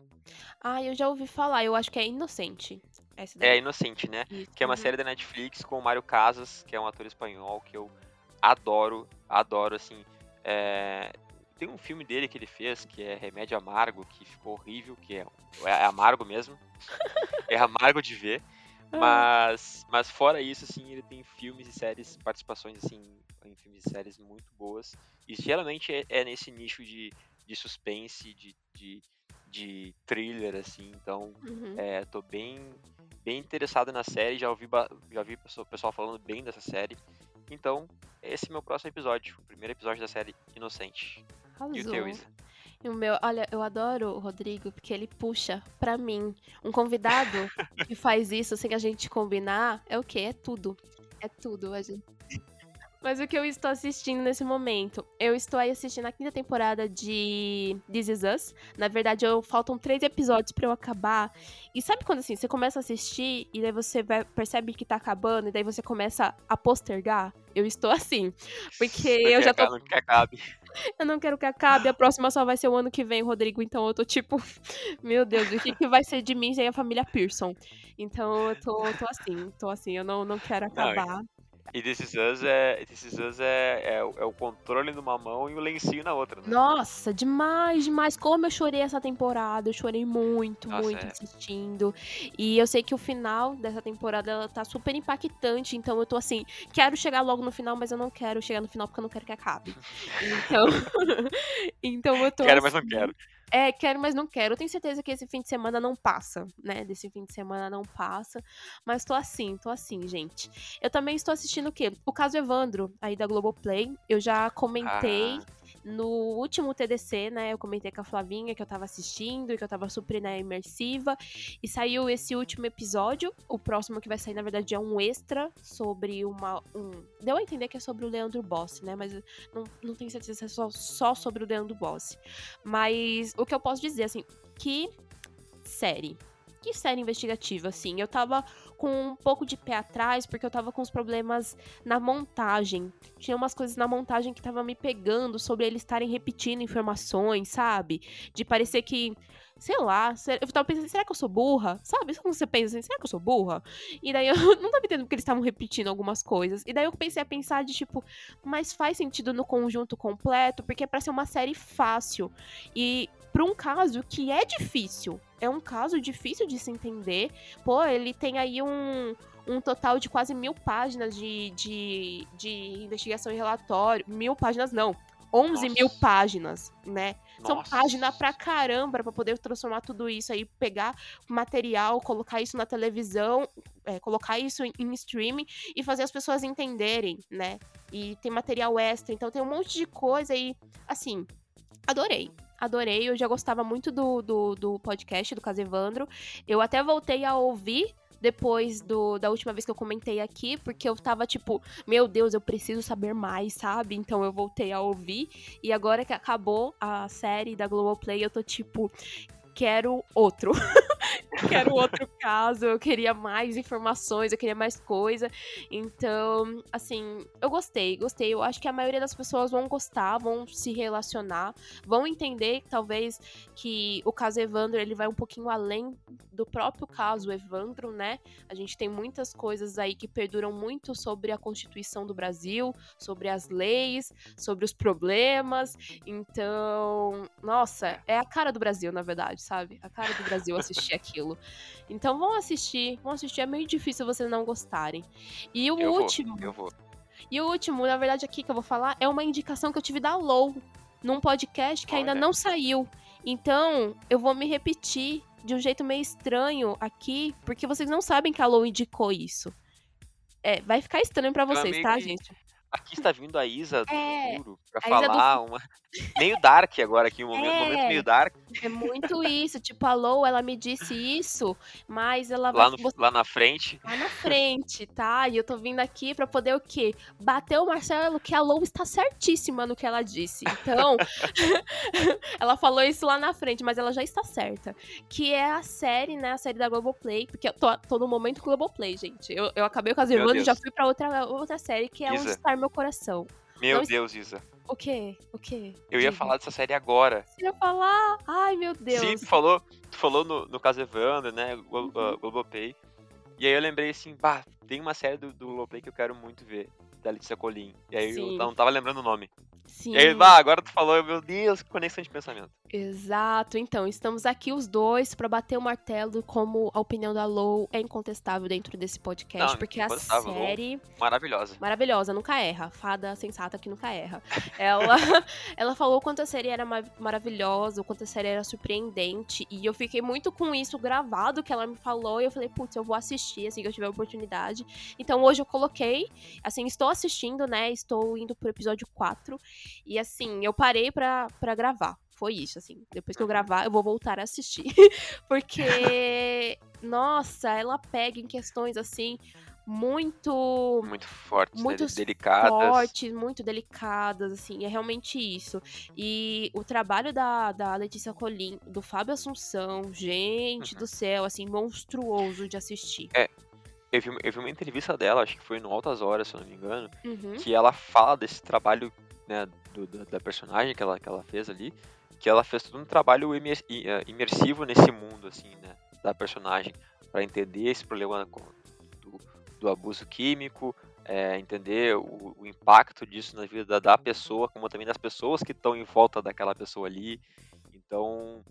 Ah, eu já ouvi falar, eu acho que é inocente. Daí. É Inocente, né? Isso, Que é uma uhum. série da Netflix com o Mário Casas, que é um ator espanhol que eu adoro, adoro, assim. é, Tem um filme dele que ele fez, que é Remédio Amargo, que ficou horrível, que é, é amargo mesmo. *laughs* é amargo de ver. Mas, mas fora isso, assim, ele tem filmes e séries, participações, assim, em filmes e séries muito boas. E geralmente é, é nesse nicho de, de suspense, de, de, de thriller, assim. Então, Uhum. é, tô bem, bem interessado na série, já ouvi, já vi o pessoal falando bem dessa série. Então, esse é o meu próximo episódio, o primeiro episódio da série Inocente. E o teu, Isa? E o meu, olha, eu adoro o Rodrigo porque ele puxa pra mim um convidado *laughs* que faz isso sem a gente combinar. É o quê? É tudo. É tudo, a gente. Mas o que eu estou assistindo nesse momento? Eu estou aí assistindo a quinta temporada de This Is Us. Na verdade, eu, faltam três episódios pra eu acabar. E sabe quando assim, você começa a assistir e daí você vai- percebe que tá acabando e daí você começa a postergar? Eu estou *laughs* assim. Porque Não eu já tô acabar- Não quer acabe. *laughs* eu não quero que acabe, a próxima só vai ser o ano que vem, Rodrigo. Então eu tô tipo, *laughs* meu Deus, o que, que vai ser de mim sem a família Pearson? Então eu tô, tô assim, tô assim, eu não, não quero acabar. E This Is Us é, This Is Us é, é, o- é o controle numa mão e o lencinho na outra, né? Nossa, demais, demais. Como eu chorei essa temporada. Eu chorei muito, Nossa, muito é. assistindo. E eu sei que o final dessa temporada ela tá super impactante. Então eu tô assim, quero chegar logo no final, mas eu não quero chegar no final porque eu não quero que acabe. *laughs* Então, *laughs* então eu tô Quero, mas não assim, quero. É, quero, mas não quero. Eu tenho certeza que esse fim de semana não passa, né? Desse fim de semana não passa. Mas tô assim, tô assim, gente. Eu também estou assistindo o quê? O caso Evandro, aí da Globoplay. Eu já comentei Ah, no último TDC, né? Eu comentei com a Flavinha que eu tava assistindo e que eu tava super né, imersiva. E saiu esse último episódio. O próximo que vai sair, na verdade, é um extra sobre uma. Um... Deu a entender que é sobre o Leandro Bossi, né? Mas não, não tenho certeza se é só, só sobre o Leandro Bossi. Mas o que eu posso dizer, assim, que série. Que série investigativa, assim. Eu tava com um pouco de pé atrás, porque eu tava com os problemas na montagem. Tinha umas coisas na montagem que tava me pegando sobre eles estarem repetindo informações, sabe? De parecer que sei lá, eu tava pensando, será que eu sou burra? Sabe? Como você pensa assim, será que eu sou burra? E daí eu *laughs* não tava entendendo porque eles estavam repetindo algumas coisas. E daí eu pensei a pensar de tipo, mas faz sentido no conjunto completo, porque é pra ser uma série fácil. E pra um caso que é difícil. É um caso difícil de se entender. Pô, ele tem aí um, um total de quase mil páginas de, de, de investigação e relatório. Mil páginas, não. 11 Nossa. mil páginas, né? São Nossa. páginas pra caramba pra poder transformar tudo isso aí, pegar material, colocar isso na televisão, é, colocar isso em, em streaming e fazer as pessoas entenderem, né? E tem material extra, então tem um monte de coisa e, assim, adorei. Adorei, eu já gostava muito do, do, do podcast do Caso Evandro. Eu até voltei a ouvir depois do, da última vez que eu comentei aqui, porque eu tava tipo, meu Deus, eu preciso saber mais, sabe? Então eu voltei a ouvir. E agora que acabou a série da Globoplay, eu tô tipo, quero outro. *laughs* quero outro caso, eu queria mais informações, eu queria mais coisa. Então, assim, eu gostei, gostei. Eu acho que a maioria das pessoas vão gostar, vão se relacionar, vão entender talvez que o caso Evandro ele vai um pouquinho além do próprio caso Evandro, né? A gente tem muitas coisas aí que perduram muito sobre a Constituição do Brasil, sobre as leis, sobre os problemas. Então, nossa, é a cara do Brasil, na verdade, sabe? A cara do Brasil assistir aquilo. Então vão assistir, vão assistir. É meio difícil vocês não gostarem. E o eu último. Vou, eu vou. E o último, na verdade, aqui que eu vou falar é uma indicação que eu tive da Low num podcast que ainda Olha. não saiu. Então, eu vou me repetir de um jeito meio estranho aqui, porque vocês não sabem que a Low indicou isso. É, vai ficar estranho pra vocês, tá, que- gente? Aqui está vindo a Isa do É, futuro pra Isa do falar uma. *laughs* Meio dark agora aqui, um momento, É. momento meio dark. É muito isso. Tipo, a Low, ela me disse isso, mas ela Lá, vai. no, lá na frente. *laughs* lá na frente, tá? E eu tô vindo aqui pra poder o quê? Bater o Marcelo que a Lou está certíssima no que ela disse. Então, *laughs* ela falou isso lá na frente, mas ela já está certa. Que é a série, né? A série da Globoplay, porque eu tô, tô no momento Globoplay, gente. Eu, eu acabei com as Evandro e já fui pra outra, outra série, que é Isa. Está Meu Coração. Meu Não- Deus, Isa. O quê? O quê? Eu ia Diga. falar dessa série agora. Você ia falar? Ai, meu Deus. Sim, tu falou, tu falou no, no caso Evandro, né? Uhum. uh, Globoplay. E aí eu lembrei assim, bah, tem uma série do, do Globoplay que eu quero muito ver, da Letícia Colim. E aí Sim. eu não tava lembrando o nome. Sim. E aí, bah, agora tu falou, meu Deus, que conexão de pensamento. Exato, então estamos aqui os dois pra bater o martelo como a opinião da Lou é incontestável dentro desse podcast, Não, porque a série Maravilhosa. maravilhosa, nunca erra, fada sensata que nunca erra. *laughs* Ela ela falou o quanto a série era ma- maravilhosa, o quanto a série era surpreendente, e eu fiquei muito com isso gravado que ela me falou, e eu falei, putz, eu vou assistir assim que eu tiver a oportunidade. Então hoje eu coloquei, assim, estou assistindo, né? Estou indo pro episódio 4. E assim, eu parei pra gravar. Foi isso, assim. Depois que eu gravar, eu vou voltar a assistir. *laughs* Porque, *laughs* nossa, ela pega em questões assim muito Muito fortes, né, muito delicadas. fortes, muito delicadas, assim, é realmente isso. E o trabalho da, da Letícia Colim, do Fábio Assunção, gente Uhum. do céu, assim, monstruoso de assistir. Eu vi, eu vi uma entrevista dela, acho que foi no Altas Horas, se eu não me engano, Uhum. que ela fala desse trabalho, né, do- da, da personagem que ela, que ela fez ali, que ela fez todo um trabalho imer- eh, imersivo nesse mundo, assim, né, da personagem, para entender esse problema do, do abuso químico, eh, entender o, o impacto disso na vida da, da pessoa, como também das pessoas que estão em volta daquela pessoa ali. Então,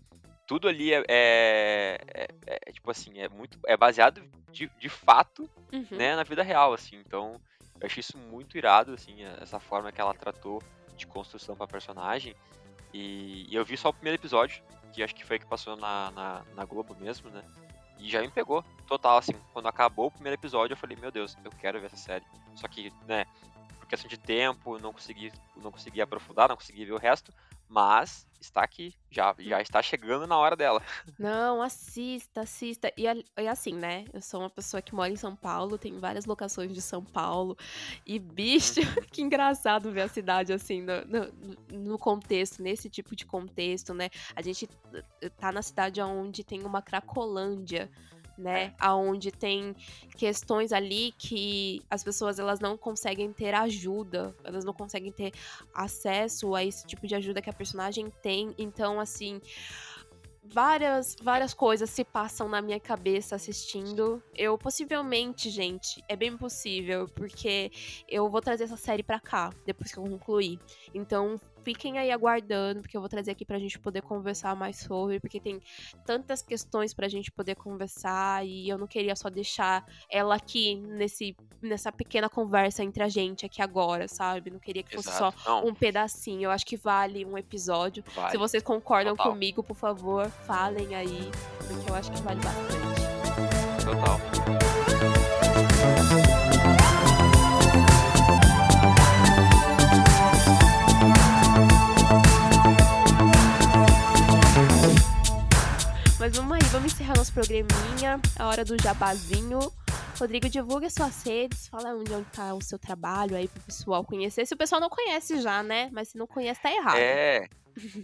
tudo ali é, é- é- é, tipo assim, é muito, é baseado de, de fato Uhum. né, na vida real, assim. Então, eu achei isso muito irado, assim, essa forma que ela tratou de construção pra personagem. E, e eu vi só o primeiro episódio, que acho que foi que passou na, na, na Globo mesmo, né? E já me pegou, total, assim. Quando acabou o primeiro episódio, eu falei, meu Deus, eu quero ver essa série. Só que, né, por questão de tempo, não consegui, não consegui aprofundar, não consegui ver o resto, mas está aqui, já, já está chegando na hora dela. Não, assista, assista. E, e, assim, né? Eu sou uma pessoa que mora em São Paulo, tem várias locações de São Paulo. E, bicho, uhum. *laughs* que engraçado ver a cidade assim, no, no, no, contexto, nesse tipo de contexto, né? A gente eh, tá na cidade onde tem uma Cracolândia né? Aonde tem questões ali que as pessoas elas não conseguem ter ajuda, elas não conseguem ter acesso a esse tipo de ajuda que a personagem tem. Então, assim, várias várias coisas se passam na minha cabeça assistindo. Eu possivelmente, gente, é bem possível, porque eu vou trazer essa série pra cá depois que eu concluir. Então, fiquem aí aguardando, porque eu vou trazer aqui pra gente poder conversar mais sobre, porque tem tantas questões pra gente poder conversar e eu não queria só deixar ela aqui nesse, nessa pequena conversa entre a gente aqui agora, sabe? Não queria que fosse Exato. só não. um pedacinho. Eu acho que vale um episódio. Vale. Se vocês concordam Total. comigo, por favor, falem aí, porque eu acho que vale bastante. Total. Mas vamos aí, vamos encerrar nosso programinha. A hora do jabazinho. Rodrigo, divulga suas redes, fala onde está o seu trabalho aí pro pessoal conhecer. Se o pessoal não conhece já, né? Mas se não conhece, tá errado. É.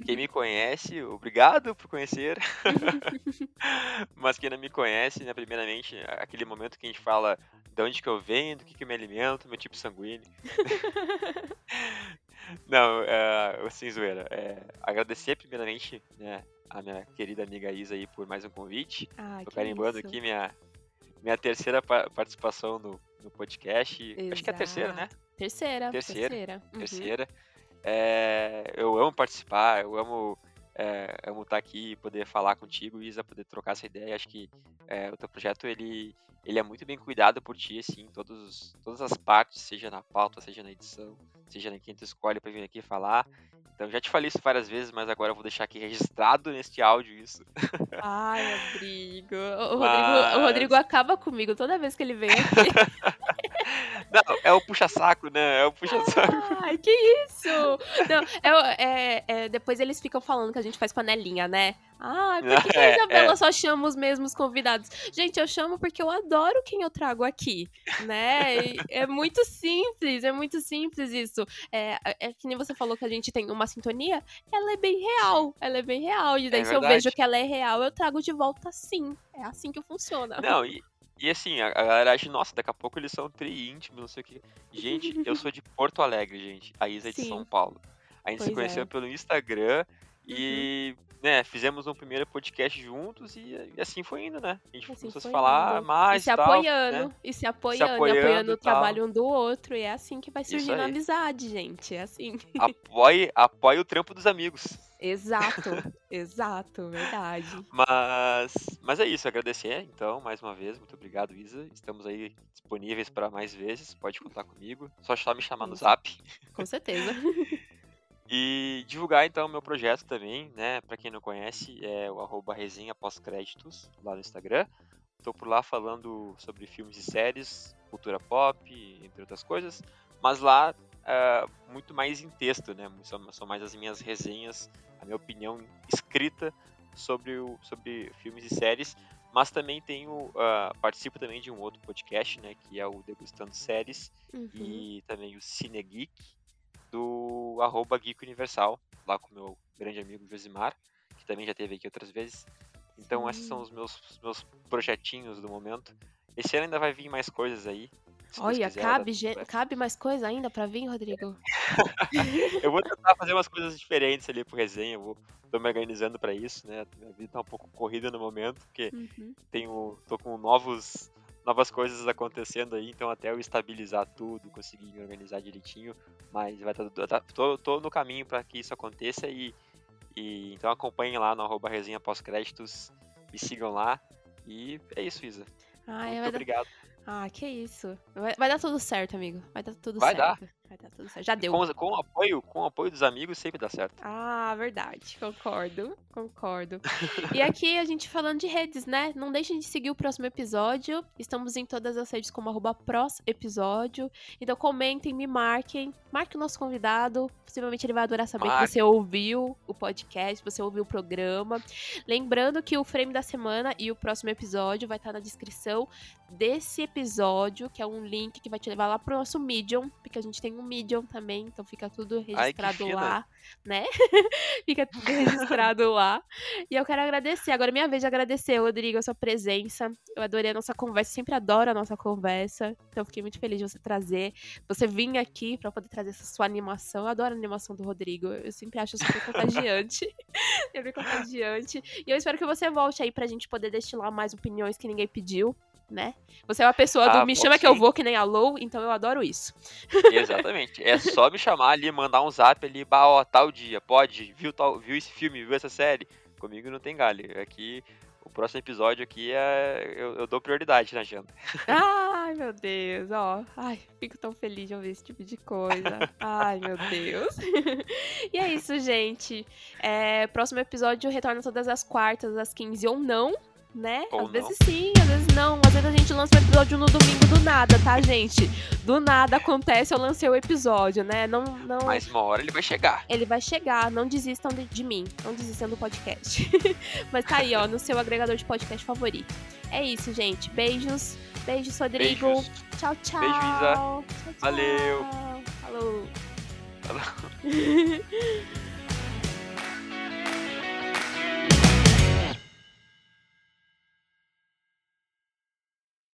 Quem me conhece, obrigado por conhecer. *laughs* Mas quem não me conhece, né, primeiramente, aquele momento que a gente fala de onde que eu venho, do que, que eu me alimento, meu tipo sanguíneo. *laughs* não, uh, assim, zoeira. É, agradecer primeiramente, né, a minha querida amiga Isa aí por mais um convite. Ah, Tô carimbando aqui minha, minha terceira participação no, no podcast. Exato. Acho que é a terceira, né? Terceira. Terceira. Terceira. Uhum. terceira. É, eu amo participar, eu amo é, amo estar aqui e poder falar contigo, Isa, poder trocar essa ideia. Acho que é, o teu projeto ele, ele é muito bem cuidado por ti, assim, todos, todas as partes, seja na pauta, seja na edição, seja na quem tu escolhe para vir aqui falar. Então já te falei isso várias vezes, mas agora eu vou deixar aqui registrado neste áudio isso. *laughs* Ai, Rodrigo. O, mas... Rodrigo, o Rodrigo acaba comigo toda vez que ele vem aqui. *laughs* Não, é o puxa-saco, né? É o puxa-saco. Ai, que isso! Não, é, é, é, depois eles ficam falando que a gente faz panelinha, né? Ah, *laughs* por que, que a é, Isabela é. só chama os mesmos convidados? Gente, eu chamo porque eu adoro quem eu trago aqui, né? é muito simples, é muito simples isso. É, é que nem você falou que a gente tem uma sintonia, ela é bem real, ela é bem real. E daí, é se eu vejo que ela é real, eu trago de volta sim. É assim que funciona. Não, e, e assim, a, galera acha, nossa, daqui a pouco eles são tri íntimos, não sei o que. Gente, eu *laughs* sou de Porto Alegre, gente. A Isa é de Sim. São Paulo. A gente pois se conheceu é. pelo Instagram e, uhum. né, fizemos um primeiro podcast juntos e, e, assim foi indo, né? A gente assim começou a se falar indo. mais. E se tal, apoiando, né? e se apoiando, se apoiando, apoiando o trabalho um do outro. E é assim que vai surgindo a amizade, gente. É assim. Apoie, apoie o trampo dos amigos. Exato, *laughs* exato, verdade. Mas, mas é isso, agradecer então mais uma vez, muito obrigado Isa. Estamos aí disponíveis para mais vezes, pode contar comigo. Só só me chamar no Zap. Com certeza. *laughs* e divulgar então o meu projeto também, né? Para quem não conhece, é o arroba resenha pós-créditos lá no Instagram. Estou por lá falando sobre filmes e séries, cultura pop, entre outras coisas. Mas lá uh, muito mais em texto, né? São, são, mais as minhas resenhas, a minha opinião escrita sobre, o, sobre filmes e séries. Mas também tenho, uh, participo também de um outro podcast, né? Que é o Degustando Séries uhum. e também o Cine Geek do arroba Geek Universal, lá com o meu grande amigo Josimar, que também já esteve aqui outras vezes. Então Sim. esses são os meus, meus projetinhos do momento. Esse ano ainda vai vir mais coisas aí. Olha, quiser, cabe, cabe mais coisa ainda pra vir, Rodrigo? *laughs* eu vou tentar fazer umas coisas diferentes ali pro resenha, eu vou, tô me organizando para isso, né? Minha vida tá um pouco corrida no momento, porque uhum. tenho, tô com novos, novas coisas acontecendo aí, então até eu estabilizar tudo, conseguir me organizar direitinho, mas vai tá, tá tô, tô no caminho para que isso aconteça e, e então acompanhem lá no arroba resenha pós-créditos, me sigam lá e é isso, Isa. Ai, Muito obrigado. Ah, que isso. Vai, vai, dar tudo certo, amigo. Vai dar tudo vai certo. Dar. Vai dar tudo certo. Já deu. Com, com, o apoio, com apoio dos amigos sempre dá certo. Ah, verdade. Concordo, concordo. e aqui a gente falando de redes, né? Não deixem de seguir o próximo episódio. Estamos em todas as redes como arroba episódio. Então comentem, me marquem. Marque o nosso convidado. Possivelmente ele vai adorar saber Marque. que você ouviu o podcast, você ouviu o programa. Lembrando que o frame da semana e o próximo episódio vai estar na descrição desse episódio, que é um link que vai te levar lá pro nosso Medium, porque a gente tem um Medium também, então fica tudo registrado fina. lá, né? *laughs* fica tudo registrado lá. E eu quero agradecer, agora é minha vez de agradecer, Rodrigo, a sua presença. Eu adorei a nossa conversa, sempre adoro a nossa conversa. Então fiquei muito feliz de você trazer, você vir aqui pra poder trazer essa sua animação. Eu adoro a animação do Rodrigo, eu sempre acho super contagiante. *laughs* sempre contagiante. E eu espero que você volte aí pra gente poder destilar mais opiniões que ninguém pediu. Né? Você é uma pessoa do Ah, me pode chama que eu vou, que nem a Lou, então eu adoro isso. *laughs* Exatamente. É só me chamar ali, mandar um zap ali, bah, ó, tal dia, pode, viu, tal, viu esse filme, viu essa série? Comigo não tem galho. Aqui, o próximo episódio aqui é. Eu, eu dou prioridade na agenda. *laughs* Ai, meu Deus, ó. Ai, fico tão feliz de ouvir esse tipo de coisa. Ai, meu Deus. *laughs* e é isso, gente. É, próximo episódio retorna todas as quartas, às 15 ou não, né? Ou às não. vezes sim, às vezes não. Às vezes a gente lança um episódio no domingo do nada, tá, gente? Do nada acontece, eu lancei o episódio, né? Não, não. Mas uma hora ele vai chegar. Ele vai chegar, não desistam de, de mim, não desistam do podcast. *laughs* Mas tá aí, ó, no seu agregador de podcast favorito. É isso, gente. Beijos. Beijos, Rodrigo. Beijos. Tchau, tchau. Beijo, Isa. Tchau, tchau. Valeu. Falou. Falou. *laughs*